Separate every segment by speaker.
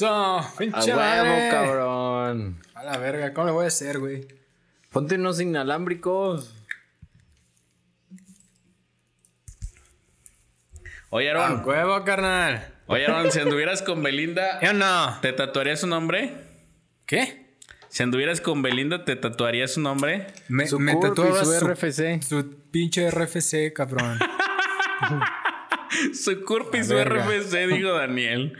Speaker 1: Eso,
Speaker 2: A
Speaker 1: pinche
Speaker 2: huevo, cabrón.
Speaker 1: A la verga, ¿cómo le voy a hacer, güey?
Speaker 2: Ponte unos inalámbricos.
Speaker 3: Oye,
Speaker 1: A
Speaker 3: Aaron.
Speaker 1: huevo, carnal.
Speaker 3: Oye, Aaron, si anduvieras con Belinda,
Speaker 1: ¿Ya no?
Speaker 3: ¿te tatuarías su nombre?
Speaker 1: ¿Qué?
Speaker 3: Si anduvieras con Belinda, ¿te tatuarías su nombre?
Speaker 1: Me,
Speaker 2: Su
Speaker 1: me tatuaba
Speaker 2: su
Speaker 1: su,
Speaker 2: RFC.
Speaker 1: su pinche RFC, cabrón.
Speaker 3: Su curp y su. RFC, dijo Daniel.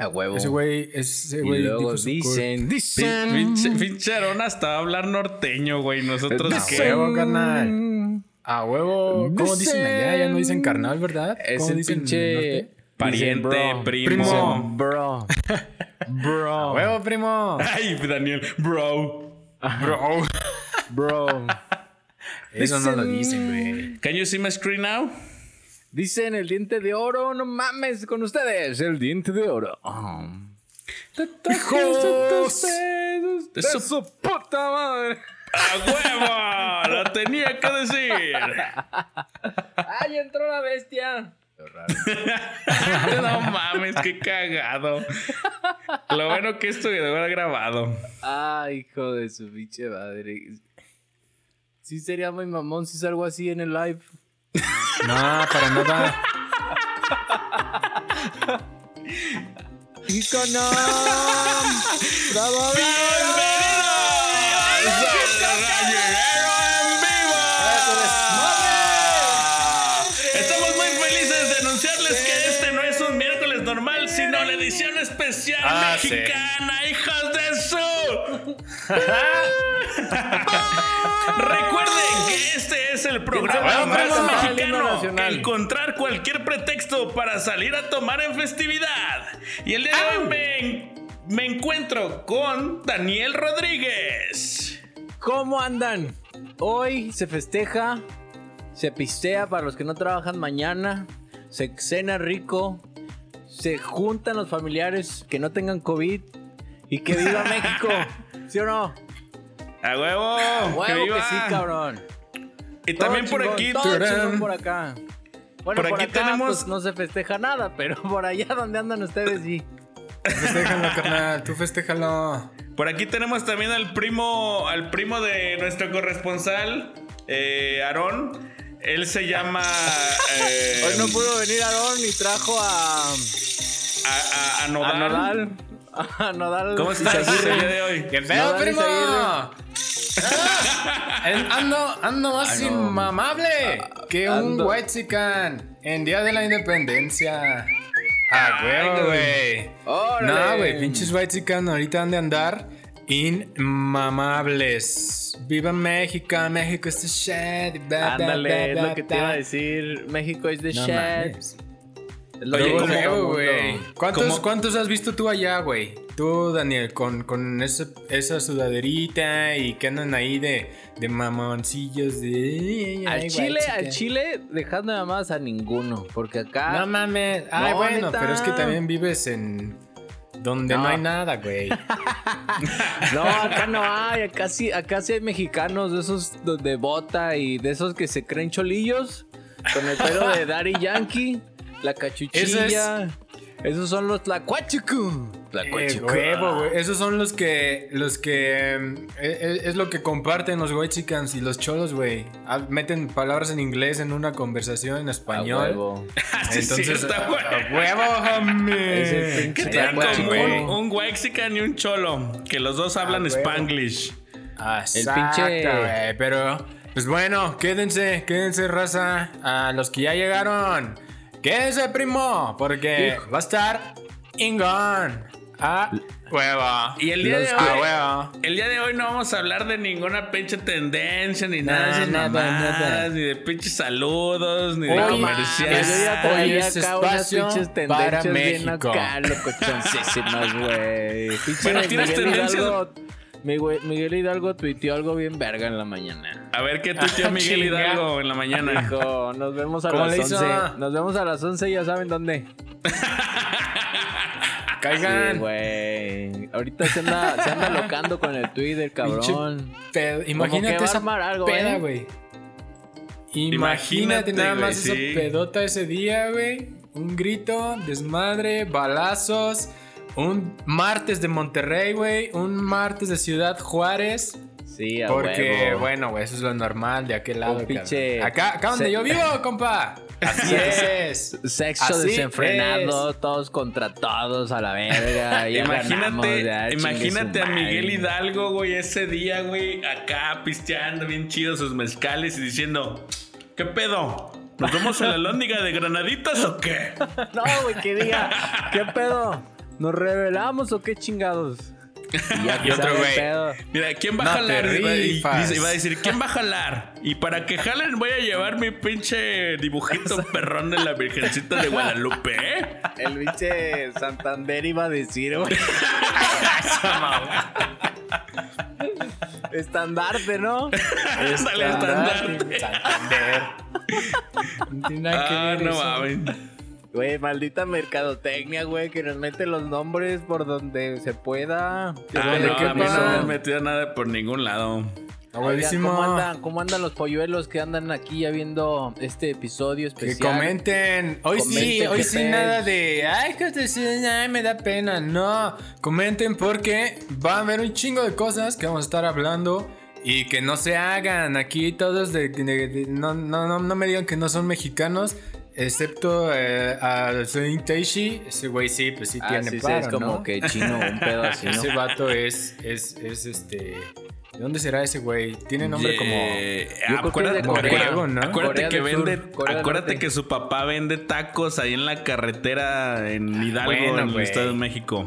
Speaker 2: A huevo.
Speaker 1: Ese güey, ese
Speaker 2: y
Speaker 1: güey
Speaker 2: luego
Speaker 1: dijo su
Speaker 2: dicen, dicen.
Speaker 3: Pinche, pinche Aaron hasta va a hablar norteño, güey. Nosotros
Speaker 1: A
Speaker 3: qué.
Speaker 1: huevo, carnal. A huevo. ¿Cómo dicen allá? Ya no dicen carnal, ¿verdad?
Speaker 2: Es
Speaker 1: ¿Cómo
Speaker 2: el pinche.
Speaker 1: norte?
Speaker 3: Pariente,
Speaker 2: Dicen, bro.
Speaker 3: primo.
Speaker 2: Bro. Bro.
Speaker 1: A huevo, primo.
Speaker 3: Ay, Daniel, bro.
Speaker 1: Bro.
Speaker 2: Bro.
Speaker 1: Eso no lo dicen, güey.
Speaker 3: Can you see my screen now?
Speaker 2: Dicen el diente de oro, no mames con ustedes, el diente de oro. Oh.
Speaker 1: ¡Hijos!
Speaker 3: De
Speaker 2: De
Speaker 3: su
Speaker 2: su puta madre.
Speaker 3: ¡A huevo! ¡Lo tenía que decir!
Speaker 2: ¡Ay, entró la bestia!
Speaker 3: No mames, qué cagado. Lo bueno que esto quedó grabado.
Speaker 2: Ay, hijo de su pinche madre. Sí sería muy mamón si salgo así en el live.
Speaker 1: No, para nada.
Speaker 2: ¡Icono! ¡Bravo,
Speaker 3: Estamos la edición especial
Speaker 1: Ah, sí.
Speaker 3: mexicana, hijos de su. Recuerden que este es el programa más
Speaker 2: vamos al himno
Speaker 3: mexicano que
Speaker 2: nacional.
Speaker 3: encontrar cualquier pretexto para salir a tomar en festividad. Y el día de hoy me, me encuentro con Daniel Rodríguez.
Speaker 2: ¿Cómo andan? Hoy se festeja, se pistea para los que no trabajan mañana, se cena rico, se juntan los familiares que no tengan COVID y que viva México. ¿Sí o no?
Speaker 3: ¡A huevo!
Speaker 2: Huevo
Speaker 3: ¡Que
Speaker 2: que
Speaker 3: viva!
Speaker 2: sí, cabrón.
Speaker 3: Y también por aquí,
Speaker 2: todo
Speaker 1: Turán.
Speaker 2: chingón por acá. Bueno,
Speaker 3: Por
Speaker 2: por,
Speaker 3: aquí
Speaker 2: acá
Speaker 3: tenemos-
Speaker 2: pues, no se festeja nada, pero por allá donde andan ustedes sí.
Speaker 1: Festéjalo, carnal. Tú festéjalo.
Speaker 3: por aquí tenemos también al primo, al primo de nuestro corresponsal, eh, Aarón. Él se llama eh,
Speaker 2: Hoy no pudo venir Aarón y trajo a,
Speaker 3: a, a- a
Speaker 2: a
Speaker 3: Nodal.
Speaker 2: Nodal. A Nodal.
Speaker 3: ¿Cómo estás el día de hoy?
Speaker 1: ¡Qué
Speaker 2: dale,
Speaker 1: primo! ando, ando más
Speaker 2: Ay, no.
Speaker 1: inmamable que un
Speaker 2: Ando.
Speaker 1: whitezican en Día de la Independencia. Ah, güey.
Speaker 2: Órale.
Speaker 1: No, güey, pinches whitezican ahorita han de andar inmamables. ¡Viva México! México es the shit.
Speaker 2: Ándale, es lo que te
Speaker 1: ba.
Speaker 2: iba a decir. México es the
Speaker 1: No
Speaker 2: shit.
Speaker 3: Oye,
Speaker 2: que
Speaker 1: Luego,
Speaker 3: ¿cómo-
Speaker 2: dice todo
Speaker 1: luego,
Speaker 2: el
Speaker 1: güey. ¿Cuántos,
Speaker 3: ¿Cómo?
Speaker 1: ¿Cuántos has visto tú allá, güey? Tú, Daniel, con, con esa, esa sudaderita y que andan ahí de, de mamoncillos de...
Speaker 2: Al Chile, al Chile, dejando nada más a ninguno. Porque acá.
Speaker 1: No mames. Ay,
Speaker 2: No,
Speaker 1: bueno,
Speaker 2: neta.
Speaker 1: pero es que también vives en... Donde no,
Speaker 2: No.
Speaker 1: hay nada, güey.
Speaker 2: No, acá no hay. Acá sí, acá sí hay mexicanos de esos de- de bota y de esos que se creen cholillos. Con el pelo de Daddy Yankee, la cachuchilla. Esos son los tlacuachucu.
Speaker 1: Eh,
Speaker 2: Tlacuachucu.
Speaker 1: huevo, güey. Esos son los que... Los que... eh, eh, es lo que comparten los whitechicans y los cholos, güey. Ah, Meten palabras en inglés en una conversación en
Speaker 2: A
Speaker 1: español.
Speaker 2: huevo.
Speaker 3: Sí, es
Speaker 1: Entonces,
Speaker 3: cierto,
Speaker 1: a- a huevo, homie.
Speaker 2: Pinche
Speaker 3: ¿Qué tienen en
Speaker 2: Tlacuachucu.
Speaker 3: común
Speaker 1: güey.
Speaker 3: un Wexican y un cholo? Que los dos hablan
Speaker 1: Ah, huevo.
Speaker 3: Spanglish.
Speaker 1: Exacto,
Speaker 2: pinche-
Speaker 1: güey, pero pues bueno, quédense, quédense raza a los que ya llegaron. Quédense, primo, porque va a estar Ingón. Ah, hueva.
Speaker 3: Y el día
Speaker 2: Los
Speaker 3: de
Speaker 1: Ah,
Speaker 3: hoy,
Speaker 1: hueva.
Speaker 3: el día de hoy no vamos a hablar de ninguna pinche tendencia, ni nada de
Speaker 1: nada,
Speaker 3: mamadas,
Speaker 1: nada.
Speaker 3: ni de pinches saludos, ni de comerciales.
Speaker 2: Yo ya
Speaker 1: Hoy
Speaker 2: traía
Speaker 1: es
Speaker 2: acá unas
Speaker 1: espacio
Speaker 2: pinches
Speaker 1: para
Speaker 2: tendencias bien
Speaker 1: México.
Speaker 2: acá, locochoncísimas, güey.
Speaker 3: Bueno, ¿tienes tendencias?
Speaker 2: Miguel Hidalgo tuiteó algo bien verga en la mañana.
Speaker 3: A ver qué tuiteó Miguel. Hidalgo en la mañana.
Speaker 2: Dijo, nos vemos a
Speaker 1: ¿Cómo
Speaker 2: las
Speaker 1: le hizo?
Speaker 2: 11. Nos vemos a las 11, ya saben dónde. Sí,
Speaker 1: Caigan.
Speaker 2: güey. Ahorita se anda, se anda locando con el Twitter, cabrón.
Speaker 1: Pedo- Imagínate esa
Speaker 2: algo,
Speaker 1: peda,
Speaker 2: ¿eh?
Speaker 1: güey. Imagínate,
Speaker 3: Imagínate,
Speaker 1: nada más
Speaker 3: sí.
Speaker 1: esa pedota ese día, güey. Un grito, desmadre, balazos, un martes de Monterrey, güey. Un martes de Ciudad Juárez.
Speaker 2: Sí, a
Speaker 1: Porque,
Speaker 2: huevo.
Speaker 1: bueno, güey, eso es lo normal de aquel lado.
Speaker 2: Un pinche-
Speaker 1: cabrón. Acá, acá donde
Speaker 2: Se-
Speaker 1: yo vivo, compa. Así es.
Speaker 2: Sexo
Speaker 1: Así
Speaker 2: desenfrenado,
Speaker 1: es.
Speaker 2: todos contra todos a la verga. ganamos,
Speaker 3: Imagínate,
Speaker 2: ya,
Speaker 3: imagínate a Miguel. Hidalgo, güey, ese día, güey, acá pisteando bien chido sus mezcales y diciendo, ¿qué pedo? ¿Nos vamos a la lóndiga de granaditas o qué?
Speaker 2: No, güey, que diga, ¿qué pedo? ¿Nos revelamos o qué chingados? Y ya que
Speaker 1: Y otro güey.
Speaker 3: Mira, ¿quién va a jalar?
Speaker 1: rifas.
Speaker 3: va a decir, ¿quién va a jalar? Y para que jalen voy a llevar mi pinche dibujito perrón de la Virgencita de Guadalupe, ¿eh?
Speaker 2: El pinche Santander iba a decir, güey. Estandarte, ¿no?
Speaker 3: Ándale, estandarte.
Speaker 1: Santander. No tiene nada que
Speaker 3: Ah,
Speaker 1: ver
Speaker 3: no
Speaker 1: eso.
Speaker 3: mames.
Speaker 2: Güey, maldita mercadotecnia, güey, que nos mete los nombres por donde se pueda.
Speaker 3: Ah,
Speaker 1: ¿de
Speaker 3: no, a mí no me han metido nada por ningún lado.
Speaker 2: Oigan. ¿cómo, andan, ¿Cómo andan los polluelos que andan aquí ya viendo este episodio
Speaker 1: Que
Speaker 2: especial?
Speaker 1: comenten. Hoy sí,
Speaker 2: Comenten
Speaker 1: hoy
Speaker 2: qué
Speaker 1: sí nada de. Ay, que te ay, me da pena. No. Comenten porque va a haber un chingo de cosas que vamos a estar hablando. Y que no se hagan. Aquí todos de. de- de- no, no, no, no me digan que no son mexicanos. Excepto eh, a Soin Teishi. Ese güey sí, pues sí
Speaker 2: Ah,
Speaker 1: tiene
Speaker 2: sí, sí,
Speaker 1: paro,
Speaker 2: es como
Speaker 1: ¿no?
Speaker 2: que chino, un pedo así, ¿no?
Speaker 1: Ese vato es, es, es este. ¿De dónde será ese güey? Tiene nombre como.
Speaker 2: Yo creo que
Speaker 3: acuérdate,
Speaker 1: Corea,
Speaker 3: acuérdate-
Speaker 1: ¿no?
Speaker 3: acuérdate
Speaker 2: Corea
Speaker 3: que
Speaker 2: Sur,
Speaker 3: vende, acuérdate que su papá vende tacos ahí en la carretera en Hidalgo,
Speaker 1: bueno,
Speaker 3: en el. Estado de México.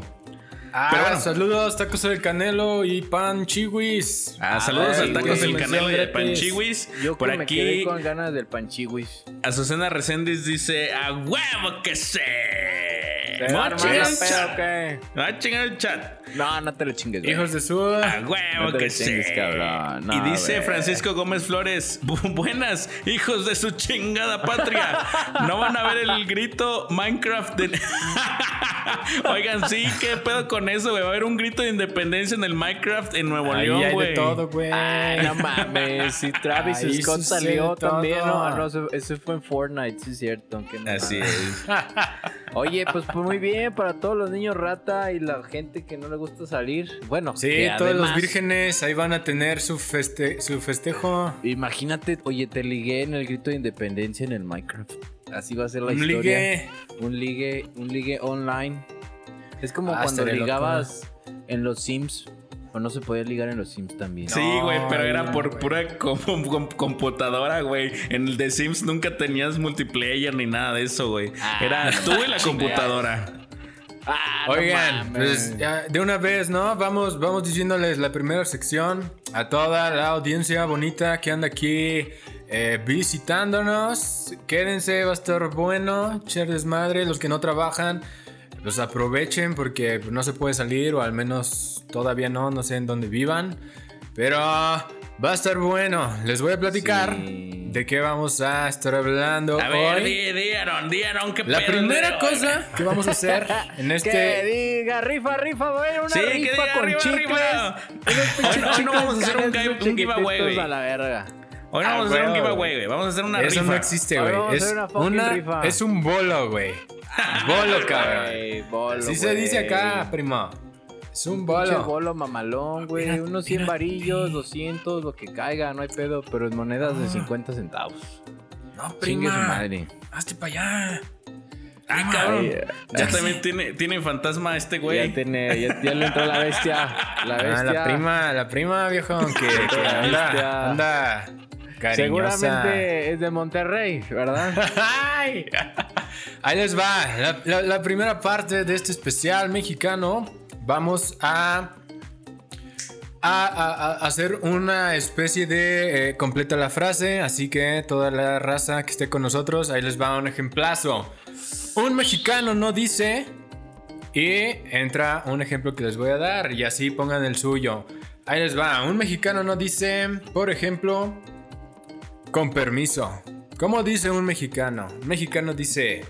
Speaker 1: Ah,
Speaker 3: Pero bueno.
Speaker 1: saludos, tacos del canelo y pan chiwis.
Speaker 3: Ah, saludos
Speaker 2: ay,
Speaker 3: al Tacos del Canelo y de
Speaker 1: gratis.
Speaker 3: Panchiwis.
Speaker 2: Yo
Speaker 3: Por
Speaker 2: que me quedé
Speaker 3: aquí,
Speaker 2: con ganas del panchiwis.
Speaker 3: Azucena Reséndiz dice: ¡A huevo que sé!
Speaker 2: ¿Se
Speaker 3: No
Speaker 2: va a
Speaker 3: chingar el chat.
Speaker 2: qué?
Speaker 3: No chingar el chat.
Speaker 2: No, no te lo chingues, güey.
Speaker 1: Hijos de su.
Speaker 3: A huevo
Speaker 2: No te
Speaker 3: que
Speaker 2: chingues,
Speaker 3: sé.
Speaker 2: cabrón. No,
Speaker 3: y dice
Speaker 2: güey.
Speaker 3: Francisco Gómez Flores: "Bu- Buenas, hijos de su chingada patria. No van a ver el grito Minecraft de. Oigan, sí, qué pedo con eso, güey. Va a haber un grito de independencia en el Minecraft en Nuevo
Speaker 1: Ahí
Speaker 3: León,
Speaker 1: hay
Speaker 3: güey.
Speaker 1: de todo, güey.
Speaker 2: Ay, no mames. Si Travis
Speaker 1: Ahí
Speaker 2: Scott salió
Speaker 1: todo.
Speaker 2: también. No, no, eso, eso fue en Fortnite, sí es cierto. que no
Speaker 3: Así
Speaker 2: mames.
Speaker 3: es.
Speaker 2: Oye, pues, pues muy bien para todos los niños rata y la gente que no le gusta salir. Bueno,
Speaker 1: Sí,
Speaker 2: que
Speaker 1: todos los vírgenes ahí van a tener su, feste su festejo.
Speaker 2: Imagínate, oye, te ligué en el grito de independencia en el Minecraft. Así va a ser la
Speaker 1: Un
Speaker 2: historia.
Speaker 1: ligue.
Speaker 2: Un ligue, un ligue online. Es como
Speaker 1: Ah,
Speaker 2: cuando
Speaker 1: loco.
Speaker 2: ligabas en los Sims. O no se podía ligar en los Sims también.
Speaker 3: Sí, güey, pero era
Speaker 1: No,
Speaker 3: por pura com- com- computadora, güey. En el The Sims nunca tenías multiplayer ni nada de eso, güey.
Speaker 2: Ah,
Speaker 3: Era tú y la computadora.
Speaker 2: Ah,
Speaker 1: Oigan, pues ya, de una vez, ¿no? Vamos, vamos diciéndoles la primera sección a toda la audiencia bonita que anda aquí eh, visitándonos. Quédense, va a estar bueno. Cher desmadre, los que no trabajan, pues aprovechen porque no se puede salir, o al menos todavía no, no sé en dónde vivan. Pero va a estar bueno. Les voy a platicar
Speaker 2: Sí.
Speaker 1: de qué vamos a estar hablando
Speaker 3: A ver,
Speaker 1: hoy.
Speaker 3: di, di, Aaron, di, Aaron, qué
Speaker 1: La
Speaker 3: pedo
Speaker 1: primera cosa que vamos a hacer en
Speaker 2: Que
Speaker 1: este
Speaker 2: diga, rifa, rifa, güey, una
Speaker 3: Sí, que
Speaker 2: rifa
Speaker 3: diga,
Speaker 2: con chicles.
Speaker 3: Hoy no- hoy no vamos a hacer un un giveaway, güey.
Speaker 2: a la verga.
Speaker 3: Hoy no
Speaker 1: Ah,
Speaker 3: vamos a hacer un giveaway, güey. Vamos a hacer una
Speaker 1: Eso
Speaker 3: rifa.
Speaker 1: no existe, güey. Es
Speaker 2: una
Speaker 1: una,
Speaker 2: rifa.
Speaker 1: es un bolo, güey. Bolo, cabrón. Así se
Speaker 2: güey.
Speaker 1: dice acá, primo. Es un bolo.
Speaker 2: bolo mamalón, güey.
Speaker 1: Mira,
Speaker 2: Unos 100
Speaker 1: mira,
Speaker 2: varillos, 200, lo que caiga, no hay pedo. Pero en monedas de
Speaker 1: Ah.
Speaker 2: 50 centavos.
Speaker 1: No,
Speaker 2: Chingue su
Speaker 1: prima.
Speaker 2: madre.
Speaker 1: Hazte para allá.
Speaker 3: Ah, cabrón.
Speaker 2: Ay,
Speaker 3: Ya también tiene, tiene fantasma este
Speaker 2: Ya,
Speaker 3: güey.
Speaker 2: tiene, ya, ya le entró la bestia. La bestia.
Speaker 1: Ah, la prima, la prima, viejo, que, que
Speaker 2: La
Speaker 1: anda,
Speaker 2: bestia.
Speaker 1: anda cariñosa.
Speaker 2: Seguramente es de Monterrey, ¿verdad?
Speaker 1: Ay. Ahí les va. La, la- la primera parte de este especial mexicano. Vamos a, a, hacer una especie de eh, completa la frase. Así que toda la raza que esté con nosotros, ahí les va un ejemplazo. Un mexicano no dice. Y entra un ejemplo que les voy a dar. Y así pongan el suyo. Ahí les va. Un mexicano no dice, por ejemplo, con permiso. ¿Cómo dice un mexicano? Un mexicano dice.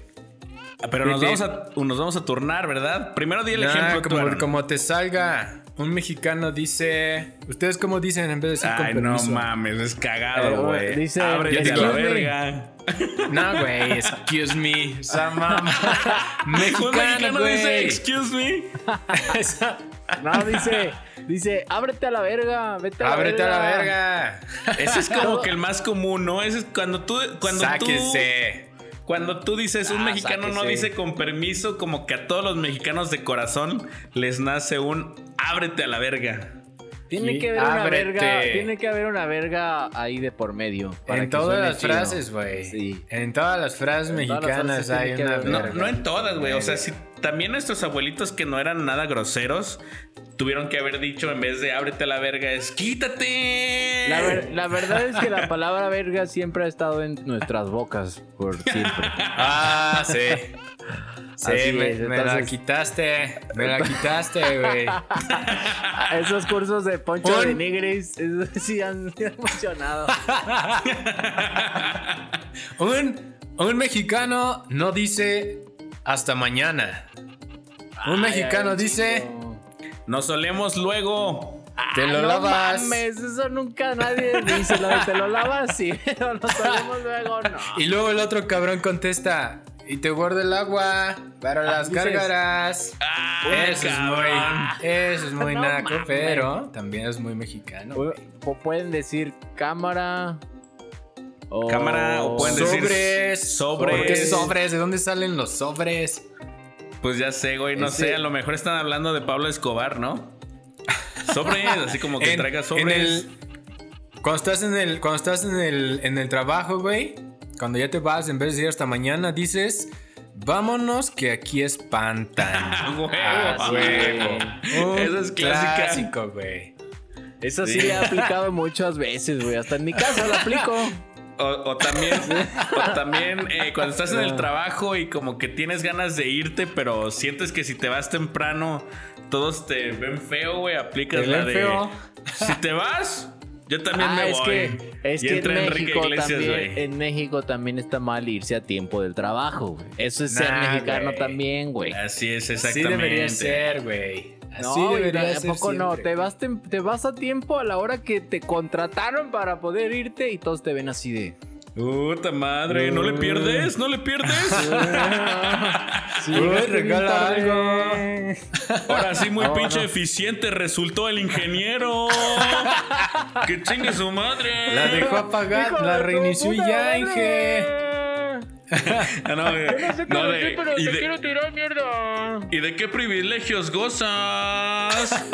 Speaker 3: Pero nos vamos, a, nos vamos a turnar, ¿verdad? Primero di el
Speaker 1: "Nah,
Speaker 3: ejemplo tú,
Speaker 1: como,
Speaker 3: Aaron.
Speaker 1: como te salga. un mexicano dice. ¿Ustedes cómo dicen en vez de decir con
Speaker 3: Ay, no mames, es cagado, güey.
Speaker 2: dice-
Speaker 3: Ábrete a la
Speaker 1: me.
Speaker 3: verga.
Speaker 1: No, güey, excuse me. Esa mamá.
Speaker 3: Un
Speaker 1: Mexicano,
Speaker 3: mexicano dice, excuse me.
Speaker 2: No, dice, dice, ábrete a la verga, vete a la
Speaker 1: Ábrete a
Speaker 2: verga.
Speaker 1: la verga.
Speaker 3: Ese es como que el más común, ¿no? Ese es cuando tú. Cuando tú
Speaker 1: Sáquese.
Speaker 3: Cuando tú dices un
Speaker 2: Ah,
Speaker 3: mexicano no dice con permiso, como que a todos los mexicanos de corazón les nace un ábrete a la verga.
Speaker 2: Tiene que haber una
Speaker 1: ábrete.
Speaker 2: verga, tiene que haber una verga ahí de por medio. para
Speaker 1: En
Speaker 2: que
Speaker 1: todas las frases, güey.
Speaker 2: Sí.
Speaker 1: En todas las frases
Speaker 2: En todas las
Speaker 1: mexicanas
Speaker 2: frases
Speaker 1: hay una
Speaker 2: haber-
Speaker 3: No,
Speaker 1: verga.
Speaker 3: no en todas, güey. O sea, si también nuestros abuelitos que no eran nada groseros tuvieron que haber dicho en vez de ábrete a la verga es quítate.
Speaker 2: La, ver- la verdad es que la palabra verga siempre ha estado en nuestras bocas por siempre.
Speaker 1: Ah, sí. Sí,
Speaker 2: Así
Speaker 1: me,
Speaker 2: es,
Speaker 1: me la quitaste. Me la quitaste, güey.
Speaker 2: Esos cursos de Poncho
Speaker 1: Un-
Speaker 2: de Nigris, sí han, han funcionado.
Speaker 1: Un, un mexicano no dice hasta mañana. Un mexicano
Speaker 2: Ay,
Speaker 1: dice.
Speaker 3: Nos solemos luego.
Speaker 1: te lo
Speaker 2: Ah, no
Speaker 1: lavas.
Speaker 2: mames, eso nunca nadie dice. Lo de te lo lavas, sí, pero lo sabemos luego, no.
Speaker 1: Y luego el otro cabrón contesta. Y te guardo el agua para las
Speaker 2: dices-
Speaker 1: gárgaras.
Speaker 3: Ah,
Speaker 1: Eso es muy, eso es muy
Speaker 2: No
Speaker 1: naco,
Speaker 2: mames.
Speaker 1: pero también es muy mexicano.
Speaker 2: O, o pueden decir cámara. O...
Speaker 3: Cámara, o pueden decir
Speaker 1: Sobres.
Speaker 3: sobres.
Speaker 1: ¿Por qué sobres? ¿De dónde salen los sobres?
Speaker 3: Pues ya sé, güey, no
Speaker 2: Ese-
Speaker 3: sé, a lo mejor están hablando de Pablo Escobar, ¿no? Sobres, así como que
Speaker 1: En-
Speaker 3: traiga
Speaker 1: en
Speaker 3: sobres.
Speaker 1: el- cuando estás en el, cuando estás en el, en el trabajo, güey, cuando ya te vas, en vez de decir hasta mañana, dices, vámonos que aquí espantan.
Speaker 3: Huevo.
Speaker 1: Ah, huevo.
Speaker 3: Esa es
Speaker 1: clásico, güey.
Speaker 2: Eso sí,
Speaker 3: Sí.
Speaker 2: le he aplicado muchas veces, güey. Hasta en mi casa lo aplico.
Speaker 3: O, o también, o también eh, cuando estás en el trabajo y como que tienes ganas de irte, pero sientes que si te vas temprano, todos te ven feo, güey. Aplicas
Speaker 1: Te
Speaker 3: la
Speaker 1: ven
Speaker 3: de.
Speaker 1: feo.
Speaker 3: Si te vas, yo también
Speaker 2: Ah,
Speaker 3: me
Speaker 2: es
Speaker 3: voy.
Speaker 2: que, es
Speaker 3: y
Speaker 2: que en México
Speaker 3: Iglesias,
Speaker 2: también, en México también está mal irse a tiempo del trabajo, güey. Eso es ser mexicano también, güey.
Speaker 3: Así es,
Speaker 1: Así
Speaker 3: exactamente.
Speaker 1: debería ser, güey. Así
Speaker 2: No, y
Speaker 1: debería
Speaker 2: ¿a
Speaker 1: ser.
Speaker 2: poco no? Te vas, te vas a tiempo a la hora que te contrataron para poder irte y todos te ven así de.
Speaker 3: Puta madre, ¿no le pierdes? ¿No le pierdes?
Speaker 2: Sí,
Speaker 1: Uy, regala
Speaker 2: tarde.
Speaker 3: Ahora sí, muy
Speaker 2: No,
Speaker 3: pinche
Speaker 2: no.
Speaker 3: eficiente resultó el ingeniero. ¡Que chingue su madre!
Speaker 1: La dejó
Speaker 2: Hijo
Speaker 1: la reinició y ya,
Speaker 2: madre.
Speaker 1: Inge.
Speaker 3: Ah, no, eh,
Speaker 2: No sé
Speaker 3: no,
Speaker 2: cómo
Speaker 3: de-
Speaker 2: decir, pero
Speaker 3: y,
Speaker 2: te
Speaker 3: de,
Speaker 2: quiero tirar mierda.
Speaker 3: ¿Y de qué privilegios gozas?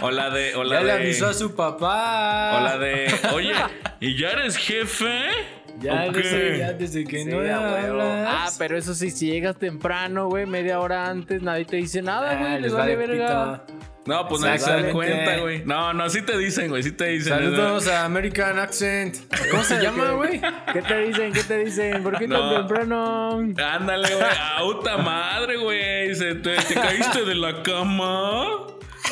Speaker 3: O la de. O la
Speaker 1: Ya le
Speaker 3: de-
Speaker 1: avisó a su papá.
Speaker 3: O la de. Oye, ¿y ya eres jefe?
Speaker 1: Ya,
Speaker 3: ¿O
Speaker 1: desde, ya desde que
Speaker 2: Sí,
Speaker 1: no.
Speaker 2: Ah, pero eso sí, si llegas temprano, güey, media hora antes, nadie te dice nada,
Speaker 1: Ah,
Speaker 2: güey. les
Speaker 1: les
Speaker 2: vale
Speaker 1: vale
Speaker 2: verga.
Speaker 3: No, pues nadie se da cuenta, güey. No, no, sí te dicen, güey. Sí te dicen.
Speaker 1: Saludos a American Accent. ¿Cómo se llama, güey?
Speaker 2: ¿Qué te dicen? ¿Qué te dicen? ¿Por qué
Speaker 3: No.
Speaker 2: tan temprano?
Speaker 3: Ándale, güey. ¡Auta madre, güey! Se- ¿Te, te caíste de la cama?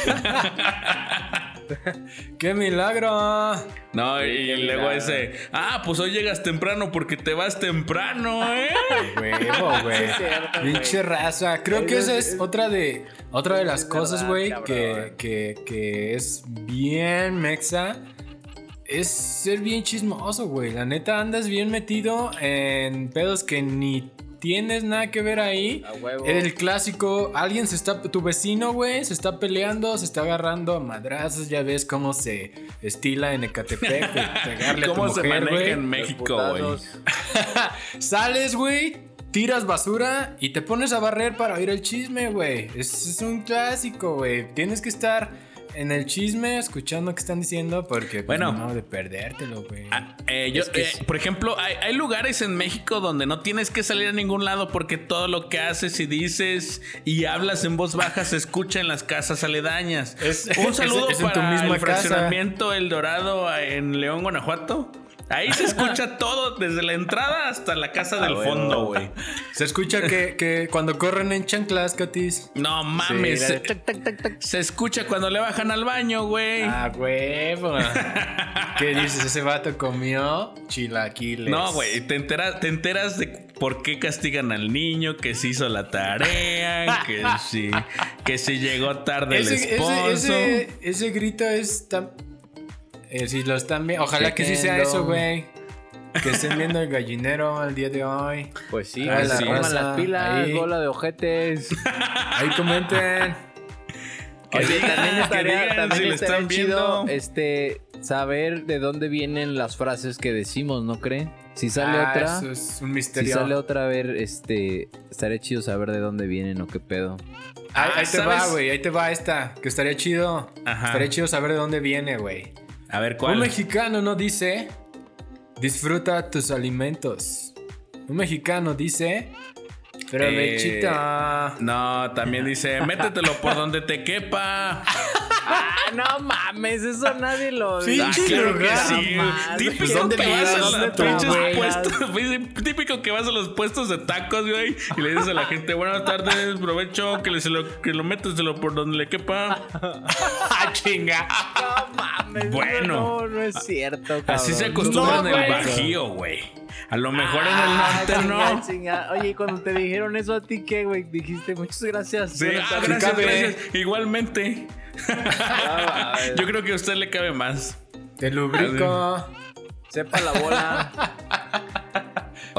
Speaker 1: ¡Qué milagro!
Speaker 3: No, y luego ese. Ah, pues hoy llegas temprano porque te vas temprano, ¿eh?
Speaker 1: Huevo, güey. Pinche raza. Creo que esa
Speaker 2: es-
Speaker 1: otra de otra de las cosas, güey, que, que, que es bien mexa. Es ser bien chismoso, güey. La neta andas bien metido en pedos que ni tienes nada que ver ahí.
Speaker 2: A huevo.
Speaker 1: El clásico, alguien se está, tu vecino, güey, se está peleando, se está agarrando a madrazos, ya ves cómo se estila en Ecatepec, pegarle a tu
Speaker 3: ¿Cómo se
Speaker 1: mujer,
Speaker 3: maneja en México, güey?
Speaker 1: Sales, güey, tiras basura y te pones a barrer para oír el chisme, güey. Es, es un clásico, güey. Tienes que estar en el chisme escuchando qué están diciendo porque, pues,
Speaker 3: Bueno.
Speaker 1: no, de perdértelo, güey.
Speaker 3: Ah, eh, yo, eh, por ejemplo, hay, hay lugares en México donde no tienes que salir a ningún lado porque todo lo que haces y dices y hablas en voz baja se escucha en las casas aledañas.
Speaker 1: Es-
Speaker 3: Un saludo
Speaker 1: es- es en tu
Speaker 3: para
Speaker 1: misma
Speaker 3: el
Speaker 1: casa.
Speaker 3: fraccionamiento El Dorado en León, Guanajuato. Ahí se escucha todo, desde la entrada hasta la casa del
Speaker 2: bueno.
Speaker 3: fondo, güey.
Speaker 1: Se escucha que, que cuando corren en chanclas, Catis.
Speaker 3: No mames. se,
Speaker 2: de tac, tac, tac, tac.
Speaker 3: se escucha cuando le bajan al baño, güey.
Speaker 1: Ah, huevo. ¿Qué dices? Ese vato comió chilaquiles.
Speaker 3: No, güey, te enteras, te enteras de por qué castigan al niño, que se hizo la tarea, que si, que si llegó tarde el esposo.
Speaker 1: ese, ese, ese grito es tan. Eh, si lo están viendo. Ojalá que sí sea eso, güey. Que estén viendo el gallinero el día de hoy.
Speaker 2: Pues sí,
Speaker 1: Ah,
Speaker 2: que
Speaker 1: la
Speaker 2: pongan
Speaker 1: raza,
Speaker 2: las pilas,
Speaker 1: ahí.
Speaker 2: bola de ojetes.
Speaker 1: Ahí comenten.
Speaker 3: Que
Speaker 2: Oye,
Speaker 3: digan,
Speaker 2: también
Speaker 3: que
Speaker 2: estaría,
Speaker 3: digan
Speaker 2: también
Speaker 3: si lo
Speaker 2: estaría
Speaker 3: están
Speaker 2: chido
Speaker 3: viendo.
Speaker 2: este, saber de dónde vienen las frases que decimos, ¿no cree? Si sale
Speaker 1: Ah,
Speaker 2: otra,
Speaker 1: Eso es un
Speaker 2: si sale otra, a ver, este, estaría chido saber de dónde vienen o qué pedo.
Speaker 1: Ahí, ahí te va,
Speaker 3: ¿Sabes?
Speaker 1: güey. Ahí te va esta. Que estaría chido.
Speaker 3: Ajá.
Speaker 1: Estaría chido saber de dónde viene, güey.
Speaker 3: A ver, ¿cuál?
Speaker 1: Un mexicano no dice. Disfruta tus alimentos. Un mexicano dice. Provechita.
Speaker 3: No, también dice, métetelo por donde te quepa.
Speaker 2: ¡Ah, no mames! Eso nadie lo
Speaker 1: Sí,
Speaker 3: Ah, claro que sí. Típico
Speaker 2: güey.
Speaker 1: ¿Dónde
Speaker 3: que vas a los puestos. Típico que vas a los puestos de tacos, güey. Y le dices a la gente, buenas tardes, provecho, que, le, se lo, que lo méteselo por donde le quepa.
Speaker 1: ¡Ah, chinga!
Speaker 2: No mames.
Speaker 3: Bueno.
Speaker 2: No, no es cierto,
Speaker 3: Así se
Speaker 2: cabrón.
Speaker 3: acostumbra
Speaker 2: No,
Speaker 3: en el
Speaker 2: güey.
Speaker 3: Bajío, güey. A lo mejor
Speaker 2: Ah,
Speaker 3: en el norte
Speaker 2: chinga,
Speaker 3: no.
Speaker 2: Oye, y cuando te dijeron eso a ti, ¿qué, güey? Dijiste, muchas gracias.
Speaker 3: Sí, ah, gracias,
Speaker 1: cabe.
Speaker 3: gracias. Igualmente.
Speaker 2: Ah,
Speaker 3: Yo creo que a usted le cabe más.
Speaker 1: Te lubrico.
Speaker 2: Sepa la bola.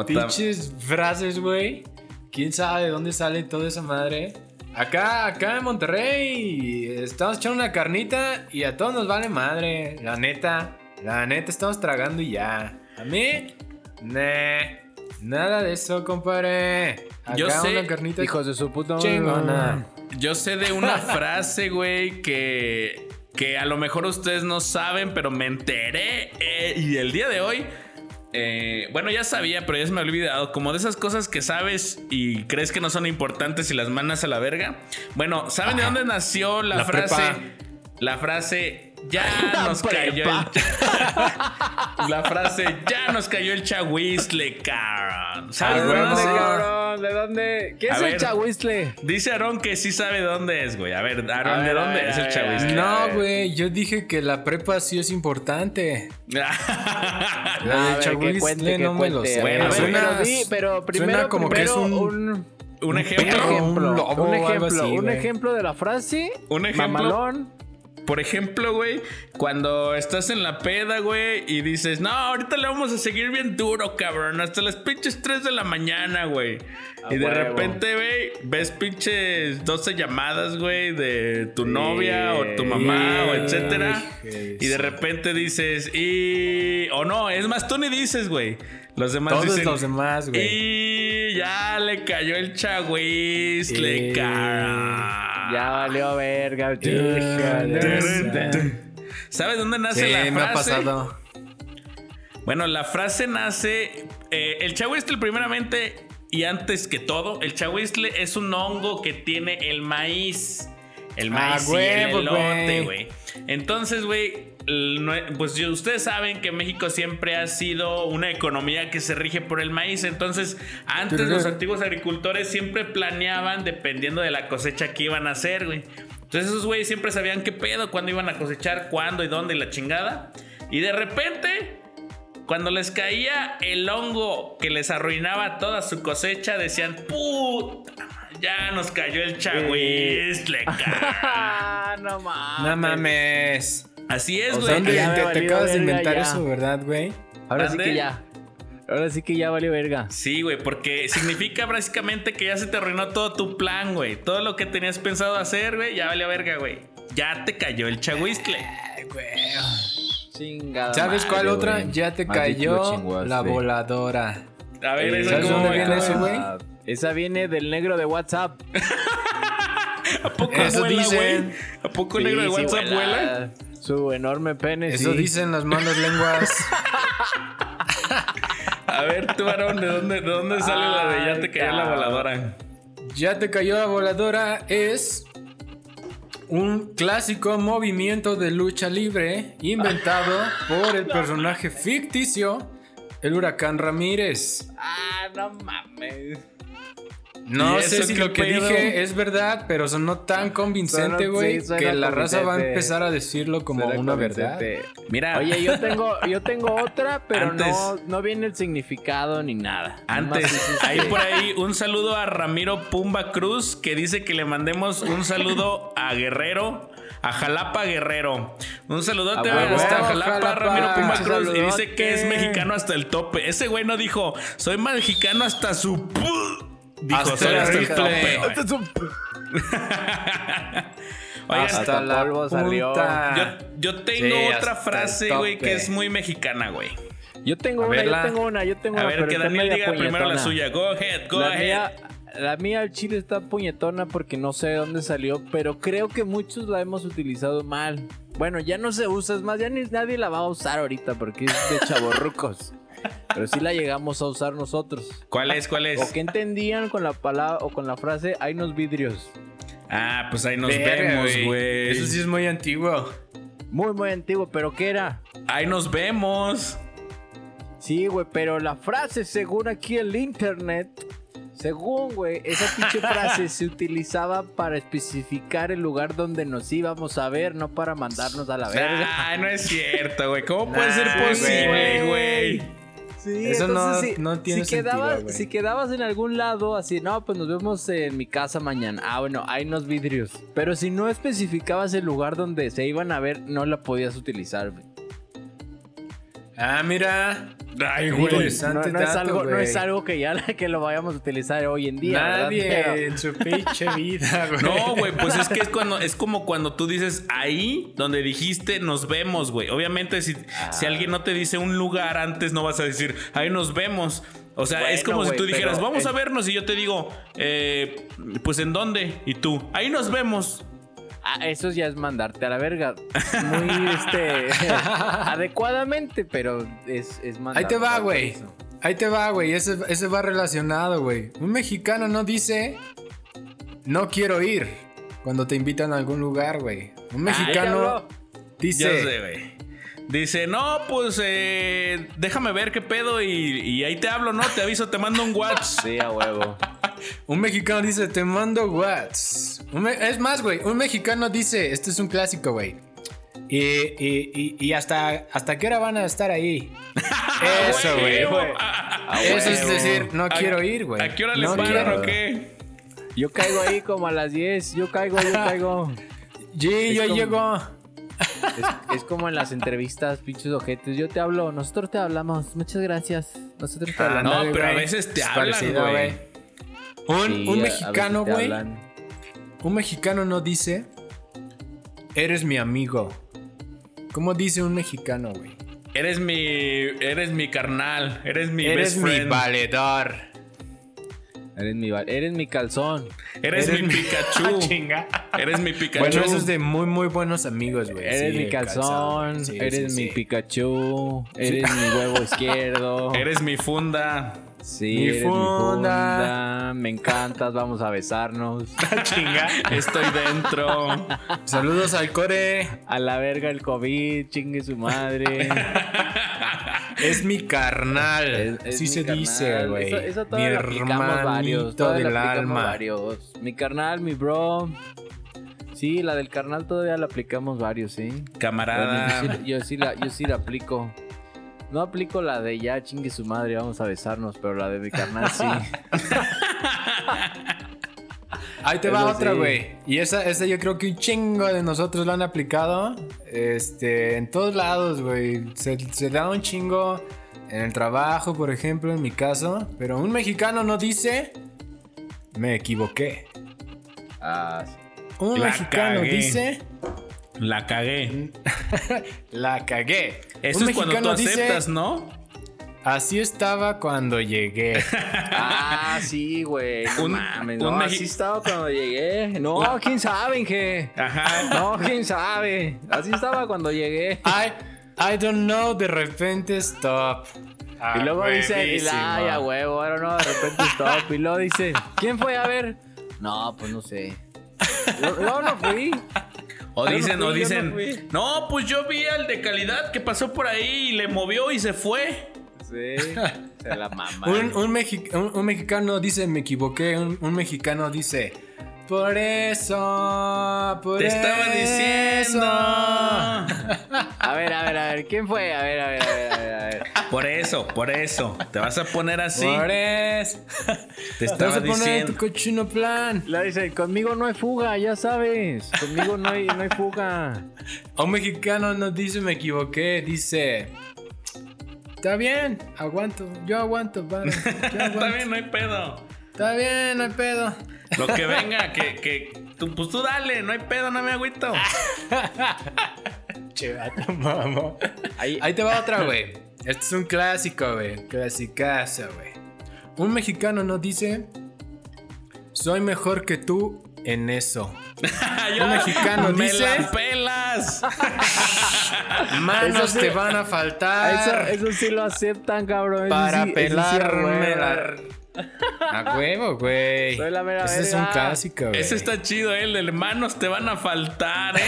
Speaker 1: Pinches frases, güey. ¿Quién sabe de dónde sale toda esa madre? Acá, acá en Monterrey, estamos echando una carnita y a todos nos vale madre. La neta, la neta, estamos tragando y ya. A mí, nada de eso, compadre. Acá
Speaker 3: Yo sé,
Speaker 1: una carnita
Speaker 2: Hijos de su puta
Speaker 1: chingona.
Speaker 3: Yo sé de una frase, güey, que, que a lo mejor ustedes no saben, pero me enteré. eh, y el día de hoy, eh, bueno, ya sabía, pero ya se me había olvidado. Como de esas cosas que sabes y crees que no son importantes y las mandas a la verga. Bueno, ¿saben de dónde nació la,
Speaker 1: La
Speaker 3: frase?
Speaker 1: prepa.
Speaker 3: La frase, ya nos
Speaker 2: prepa.
Speaker 3: cayó el... la frase, ya nos cayó el chahuizle, cabrón. ¿Sabes de dónde.
Speaker 2: ¿De dónde? ¿Qué
Speaker 3: A
Speaker 2: es el chahuizle?
Speaker 3: Dice Aaron que sí sabe dónde es, güey. A ver, Aaron,
Speaker 2: A
Speaker 3: ¿de
Speaker 2: ver,
Speaker 3: dónde
Speaker 2: ver,
Speaker 3: es el chahuizle?
Speaker 1: No, güey, yo dije que la prepa sí es importante.
Speaker 2: Que
Speaker 1: Chahuizle no me lo sé.
Speaker 3: Bueno,
Speaker 2: pero,
Speaker 1: suena-
Speaker 2: di- pero primero,
Speaker 1: suena como que es un-
Speaker 3: Un ejemplo.
Speaker 1: un lobo
Speaker 2: ejemplo,
Speaker 1: así,
Speaker 2: un ejemplo de la frase.
Speaker 3: Un ejemplo.
Speaker 2: Mamalón.
Speaker 3: Por ejemplo, güey, cuando estás en la peda, güey, y dices, no, ahorita le vamos a seguir bien duro, cabrón, hasta las pinches 3 de la mañana, güey. Y de
Speaker 2: huevo.
Speaker 3: repente, güey, ves pinches 12 llamadas, güey, de tu novia o tu mamá o etcétera. Y de repente dices, y. O no, es más, tú ni dices, güey. Los demás
Speaker 1: Todos
Speaker 3: dicen.
Speaker 1: los demás, güey.
Speaker 3: Y ya le cayó el
Speaker 1: Eh,
Speaker 3: cara.
Speaker 2: Ya valió verga.
Speaker 3: ¿Sabes dónde nace
Speaker 1: Sí,
Speaker 3: la frase?
Speaker 1: me ha pasado.
Speaker 3: Bueno, la frase nace. eh, el chahuizle, primeramente y antes que todo, el chahuizle es un hongo que tiene el maíz. El
Speaker 1: Ah,
Speaker 3: maíz y
Speaker 1: huevo,
Speaker 3: el elote,
Speaker 1: güey.
Speaker 3: Entonces, güey, pues ustedes saben que México siempre ha sido una economía que se rige por el maíz. Entonces, antes los antiguos agricultores siempre planeaban dependiendo de la cosecha que iban a hacer, güey. Entonces, esos güeyes siempre sabían qué pedo, cuándo iban a cosechar, cuándo y dónde y la chingada. Y de repente, cuando les caía el hongo que les arruinaba toda su cosecha, decían, puta, ya nos cayó el chahuizle, cara".
Speaker 2: Ah, no mames.
Speaker 1: No mames.
Speaker 3: Así es,
Speaker 2: O
Speaker 3: güey.
Speaker 2: sea,
Speaker 1: ¿Dónde
Speaker 2: ya me
Speaker 1: te, acabas de inventar
Speaker 2: ya.
Speaker 1: eso, verdad, güey?
Speaker 2: Ahora sí que ya. Ahora sí que ya valió verga.
Speaker 3: Sí, güey, porque significa básicamente que ya se te arruinó todo tu plan, güey. Todo lo que tenías pensado hacer, güey, ya valió verga, güey. Ya te cayó el chahuizle.
Speaker 1: Ay, güey.
Speaker 2: Chingada.
Speaker 1: ¿Sabes
Speaker 2: madre,
Speaker 1: cuál otra? Ya te cayó la voladora.
Speaker 3: A ver,
Speaker 2: Eh,
Speaker 3: esa
Speaker 1: ¿sabes
Speaker 3: cómo
Speaker 1: dónde viene eso, güey?
Speaker 2: Esa viene del negro de WhatsApp.
Speaker 3: ¿A poco
Speaker 1: Eso
Speaker 3: vuela, güey? ¿A poco el negro de
Speaker 2: sí,
Speaker 3: WhatsApp vuela?
Speaker 2: Su enorme pene.
Speaker 1: Eso
Speaker 2: sí.
Speaker 1: dicen las malas lenguas.
Speaker 3: A ver, tú, varón, ¿de dónde, de dónde sale la de ya
Speaker 2: Ay,
Speaker 3: te cayó la voladora?
Speaker 1: Ya te cayó la voladora es un clásico movimiento de lucha libre inventado por el personaje ficticio, el huracán Ramírez.
Speaker 2: Ah, no mames.
Speaker 1: No
Speaker 3: ¿Y
Speaker 1: sé
Speaker 3: eso
Speaker 1: si lo que
Speaker 3: pedo?
Speaker 1: dije es verdad, pero sonó tan convincente, güey,
Speaker 2: sí,
Speaker 1: que la raza va a empezar a decirlo como una verdad.
Speaker 3: Mira,
Speaker 2: Oye, yo tengo, yo tengo otra, pero
Speaker 3: Antes-
Speaker 2: no, no viene el significado ni nada.
Speaker 3: Antes, ahí por ahí un saludo a Ramiro Pumba Cruz que dice que le mandemos un saludo a Guerrero, a Jalapa Guerrero. Un saludote
Speaker 2: A huevo,
Speaker 3: hasta Jalapa,
Speaker 1: Jalapa.
Speaker 3: Ramiro Pumba Cruz y dice que es mexicano hasta el tope. Ese güey no dijo, soy mexicano hasta su... pu-". Dijo,
Speaker 1: Hasta
Speaker 3: soy
Speaker 1: el
Speaker 3: hasta el
Speaker 1: rifle.
Speaker 3: tope. Oigan,
Speaker 2: Hasta
Speaker 1: Hasta la
Speaker 2: polvo salió.
Speaker 3: yo, yo tengo
Speaker 1: Sí,
Speaker 3: otra frase, güey, que es muy mexicana, güey.
Speaker 2: Yo tengo
Speaker 1: A
Speaker 2: una,
Speaker 1: verla.
Speaker 2: yo tengo una, yo tengo
Speaker 3: A
Speaker 2: una.
Speaker 3: ver,
Speaker 2: pero
Speaker 3: que Daniel diga primero la suya. Go ahead, go
Speaker 2: La
Speaker 3: ahead.
Speaker 2: mía, la mía al chile está puñetona porque no sé de dónde salió, pero creo que muchos la hemos utilizado mal. Bueno, ya no se usa, es más, ya ni nadie la va a usar ahorita porque es de chavorrucos. Pero sí la llegamos a usar nosotros.
Speaker 3: ¿Cuál es? ¿Cuál es?
Speaker 2: ¿O qué entendían con la palabra o con la frase hay unos vidrios?
Speaker 3: Ah, pues ahí nos
Speaker 1: Verga,
Speaker 3: vemos, güey.
Speaker 1: Eso sí es muy antiguo.
Speaker 2: Muy, muy antiguo, pero ¿qué era?
Speaker 3: Ahí nos vemos.
Speaker 2: Sí, güey, pero la frase, según aquí el internet, según, güey, esa pinche frase se utilizaba para especificar el lugar donde nos íbamos a ver, no para mandarnos a la verga.
Speaker 3: Ah, no es cierto, güey. ¿Cómo puede
Speaker 1: Nah,
Speaker 3: ser posible,
Speaker 2: güey. Sí,
Speaker 1: Eso no-
Speaker 2: entonces, si,
Speaker 1: no tiene
Speaker 2: si quedabas,
Speaker 1: sentido,
Speaker 2: si quedabas en algún lado, así, no, pues nos vemos en mi casa mañana. Ah, bueno, hay unos vidrios. Pero si no especificabas el lugar donde se iban a ver, no la podías utilizar, güey.
Speaker 1: Ah, mira.
Speaker 3: Ay, güey.
Speaker 1: interesante
Speaker 2: no, no es algo, no
Speaker 1: güey.
Speaker 2: es algo que ya que lo vayamos a utilizar hoy en día.
Speaker 1: Nadie en su pinche vida, güey.
Speaker 3: No, güey, pues es que es cuando es como cuando tú dices ahí donde dijiste nos vemos, güey. Obviamente si, si alguien no te dice un lugar antes no vas a decir ahí nos vemos. O sea, es como si tú dijeras,
Speaker 2: pero,
Speaker 3: vamos
Speaker 2: eh,
Speaker 3: a vernos y yo te digo, eh, pues en dónde y tú, ahí nos vemos.
Speaker 2: Ah, eso ya es mandarte a la verga. Muy, este, adecuadamente, pero es, es mandar.
Speaker 1: Ahí te va, güey. Ahí te va, güey. Ese, ese va relacionado, güey. Un mexicano no dice no quiero ir cuando te invitan a algún lugar, güey. Un mexicano dice
Speaker 3: sé, güey. Dice, no, pues eh, déjame ver qué pedo y, y ahí te hablo, ¿no? Te aviso, te mando un WhatsApp.
Speaker 2: Sí, a huevo.
Speaker 1: Un mexicano dice, te mando whats. Es más, güey, un mexicano dice, este es un clásico, güey. Y, y- y- y hasta, hasta qué hora van a estar ahí. Eso, güey. Eso es decir, no
Speaker 3: ¿A-
Speaker 1: quiero ir, güey.
Speaker 3: ¿A qué hora les
Speaker 1: no quiero.
Speaker 3: o qué?
Speaker 2: Yo caigo ahí como a las 10. Yo caigo, yo caigo.
Speaker 1: Sí, yo
Speaker 2: como-
Speaker 1: llego.
Speaker 2: Es, es como en las entrevistas, pinches ojetes. Yo te hablo, nosotros te hablamos. Muchas gracias. Nosotros te
Speaker 1: Ah,
Speaker 2: hablamos.
Speaker 3: no, pero a veces te
Speaker 1: Es
Speaker 3: hablan, güey.
Speaker 1: Un,
Speaker 2: Sí,
Speaker 1: mexicano, güey. Un mexicano no dice, eres mi amigo. ¿Cómo dice un mexicano, güey?
Speaker 3: Eres mi, eres mi carnal, eres mi
Speaker 1: Eres
Speaker 3: best
Speaker 1: mi
Speaker 3: friend.
Speaker 1: valedor.
Speaker 2: Eres mi, eres mi calzón.
Speaker 3: Eres,
Speaker 1: Eres
Speaker 3: mi
Speaker 1: mi-
Speaker 3: Pikachu.
Speaker 1: Chinga.
Speaker 3: eres mi Pikachu.
Speaker 1: Bueno, eso es de muy, muy buenos amigos, güey.
Speaker 2: Eres
Speaker 1: Sí,
Speaker 2: mi calzón.
Speaker 1: Sí,
Speaker 2: eres
Speaker 1: sí,
Speaker 2: mi
Speaker 1: sí.
Speaker 2: Pikachu. Eres mi huevo izquierdo.
Speaker 3: Eres mi funda.
Speaker 2: Sí,
Speaker 1: Mi
Speaker 2: eres
Speaker 1: funda.
Speaker 2: mi funda. Me encantas, vamos a besarnos.
Speaker 1: Chinga.
Speaker 3: Estoy dentro.
Speaker 1: Saludos al core.
Speaker 2: A la verga el COVID, chingue su madre.
Speaker 1: Es mi carnal.
Speaker 2: Es- es
Speaker 1: Así
Speaker 2: mi
Speaker 1: se
Speaker 2: carnal.
Speaker 1: dice, güey.
Speaker 2: Eso, eso
Speaker 1: Mi hermanito del alma.
Speaker 2: varios. Mi carnal, mi bro. Sí, la del carnal todavía la aplicamos varios, sí.
Speaker 3: Camarada.
Speaker 2: Yo sí, yo sí la, yo sí la aplico. No aplico la de ya chingue su madre, vamos a besarnos, pero la de mi carnal sí.
Speaker 1: Ahí te
Speaker 2: Eso
Speaker 1: va otra,
Speaker 2: sí.
Speaker 1: güey. Y esa, esa yo creo que un chingo de nosotros lo han aplicado. Este, en todos lados, güey. Se, se da un chingo en el trabajo, por ejemplo, en mi caso. Pero un mexicano no dice, me equivoqué.
Speaker 2: Ah, sí.
Speaker 1: Un
Speaker 3: La
Speaker 1: mexicano
Speaker 3: cagué.
Speaker 1: dice,
Speaker 3: La cagué.
Speaker 1: la cagué.
Speaker 3: Eso
Speaker 1: un
Speaker 3: es cuando tú
Speaker 1: dice,
Speaker 3: aceptas, ¿no?
Speaker 1: así estaba cuando llegué.
Speaker 2: Ah, sí, güey. No
Speaker 3: Un-
Speaker 2: mames,
Speaker 3: un
Speaker 2: no, así estaba cuando llegué. No, quién sabe, Inge.
Speaker 3: Ajá.
Speaker 2: No, quién sabe. Así estaba cuando llegué.
Speaker 1: I, I don't know, de repente stop.
Speaker 2: Y luego dice, ay, a huevo, ahora no, de repente stop. Y luego dice, ¿quién fue a ver? No, pues no sé. Yo, yo no fui.
Speaker 3: O
Speaker 2: Yo no
Speaker 3: dicen,
Speaker 2: fui,
Speaker 3: o
Speaker 2: yo
Speaker 3: dicen,
Speaker 2: no
Speaker 3: pues yo vi al de calidad que pasó por ahí y le movió y se fue.
Speaker 2: Sí, se la mamá.
Speaker 1: Un, un, mexi- un- un mexicano dice, me equivoqué. Un, un mexicano dice, por eso, por
Speaker 3: Te estaba
Speaker 1: eso".
Speaker 3: diciendo.
Speaker 2: A ver, a ver, a ver, ¿quién fue? A ver, a ver, a ver, a ver. A ver.
Speaker 3: Por eso, por eso. Te vas a poner así.
Speaker 1: Por eso.
Speaker 3: Te
Speaker 1: Te
Speaker 3: estaba
Speaker 1: vas a poner en tu
Speaker 3: diciendo.
Speaker 1: cochino plan.
Speaker 2: La dice, conmigo no hay fuga, ya sabes. Conmigo no hay, no hay fuga.
Speaker 1: Un mexicano no dice, me equivoqué. Dice, está bien, aguanto. Yo aguanto, vale. Yo
Speaker 3: Está bien, no hay pedo.
Speaker 1: Está bien, no hay pedo.
Speaker 3: Lo que venga, que, que tú, pues tú dale, no hay pedo, no me agüito.
Speaker 1: Che, vato, mamá.
Speaker 2: Ahí,
Speaker 1: Ahí te va otra, güey. Este es un clásico, güey. Clasicazo, güey. Un mexicano no dice, soy mejor que tú en eso.
Speaker 3: Yo,
Speaker 1: Un mexicano
Speaker 3: me
Speaker 1: dice-
Speaker 3: la pelas.
Speaker 1: Manos
Speaker 2: Eso sí-
Speaker 1: te van a
Speaker 2: eso,
Speaker 1: faltar
Speaker 2: eso sí lo aceptan, cabrón. Eso
Speaker 1: para
Speaker 2: sí- eso sí,
Speaker 1: pelarme
Speaker 2: huevo.
Speaker 1: la... A huevo, güey.
Speaker 2: Soy la mera
Speaker 1: Ese es un clásico, güey.
Speaker 3: Ese está chido, ¿eh? el de hermanos te van a faltar, ¿eh?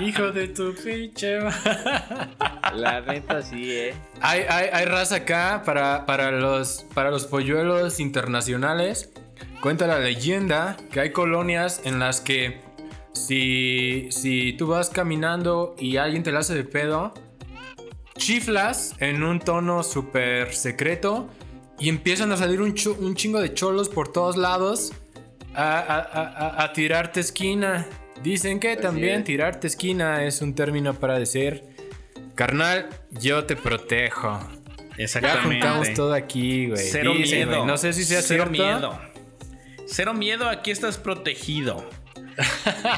Speaker 1: Hijo de tu pinche... ma-
Speaker 2: La neta sí, eh.
Speaker 1: Hay, hay, hay raza acá para, para, los, para los polluelos internacionales. Cuenta la leyenda que hay colonias en las que si, si tú vas caminando y alguien te la hace de pedo, chiflas en un tono súper secreto y empiezan a salir un, chingo de cholos por todos lados a, a- a- tirarte esquina. Dicen que también
Speaker 2: es.
Speaker 1: tirarte esquina es un término para decir, carnal, yo te protejo. Ya
Speaker 3: Exactamente.
Speaker 1: juntamos todo aquí, güey.
Speaker 3: Cero
Speaker 1: Dicen,
Speaker 3: miedo.
Speaker 1: No sé si sea
Speaker 3: Cero
Speaker 1: cierto.
Speaker 3: miedo. Cero miedo, aquí estás protegido.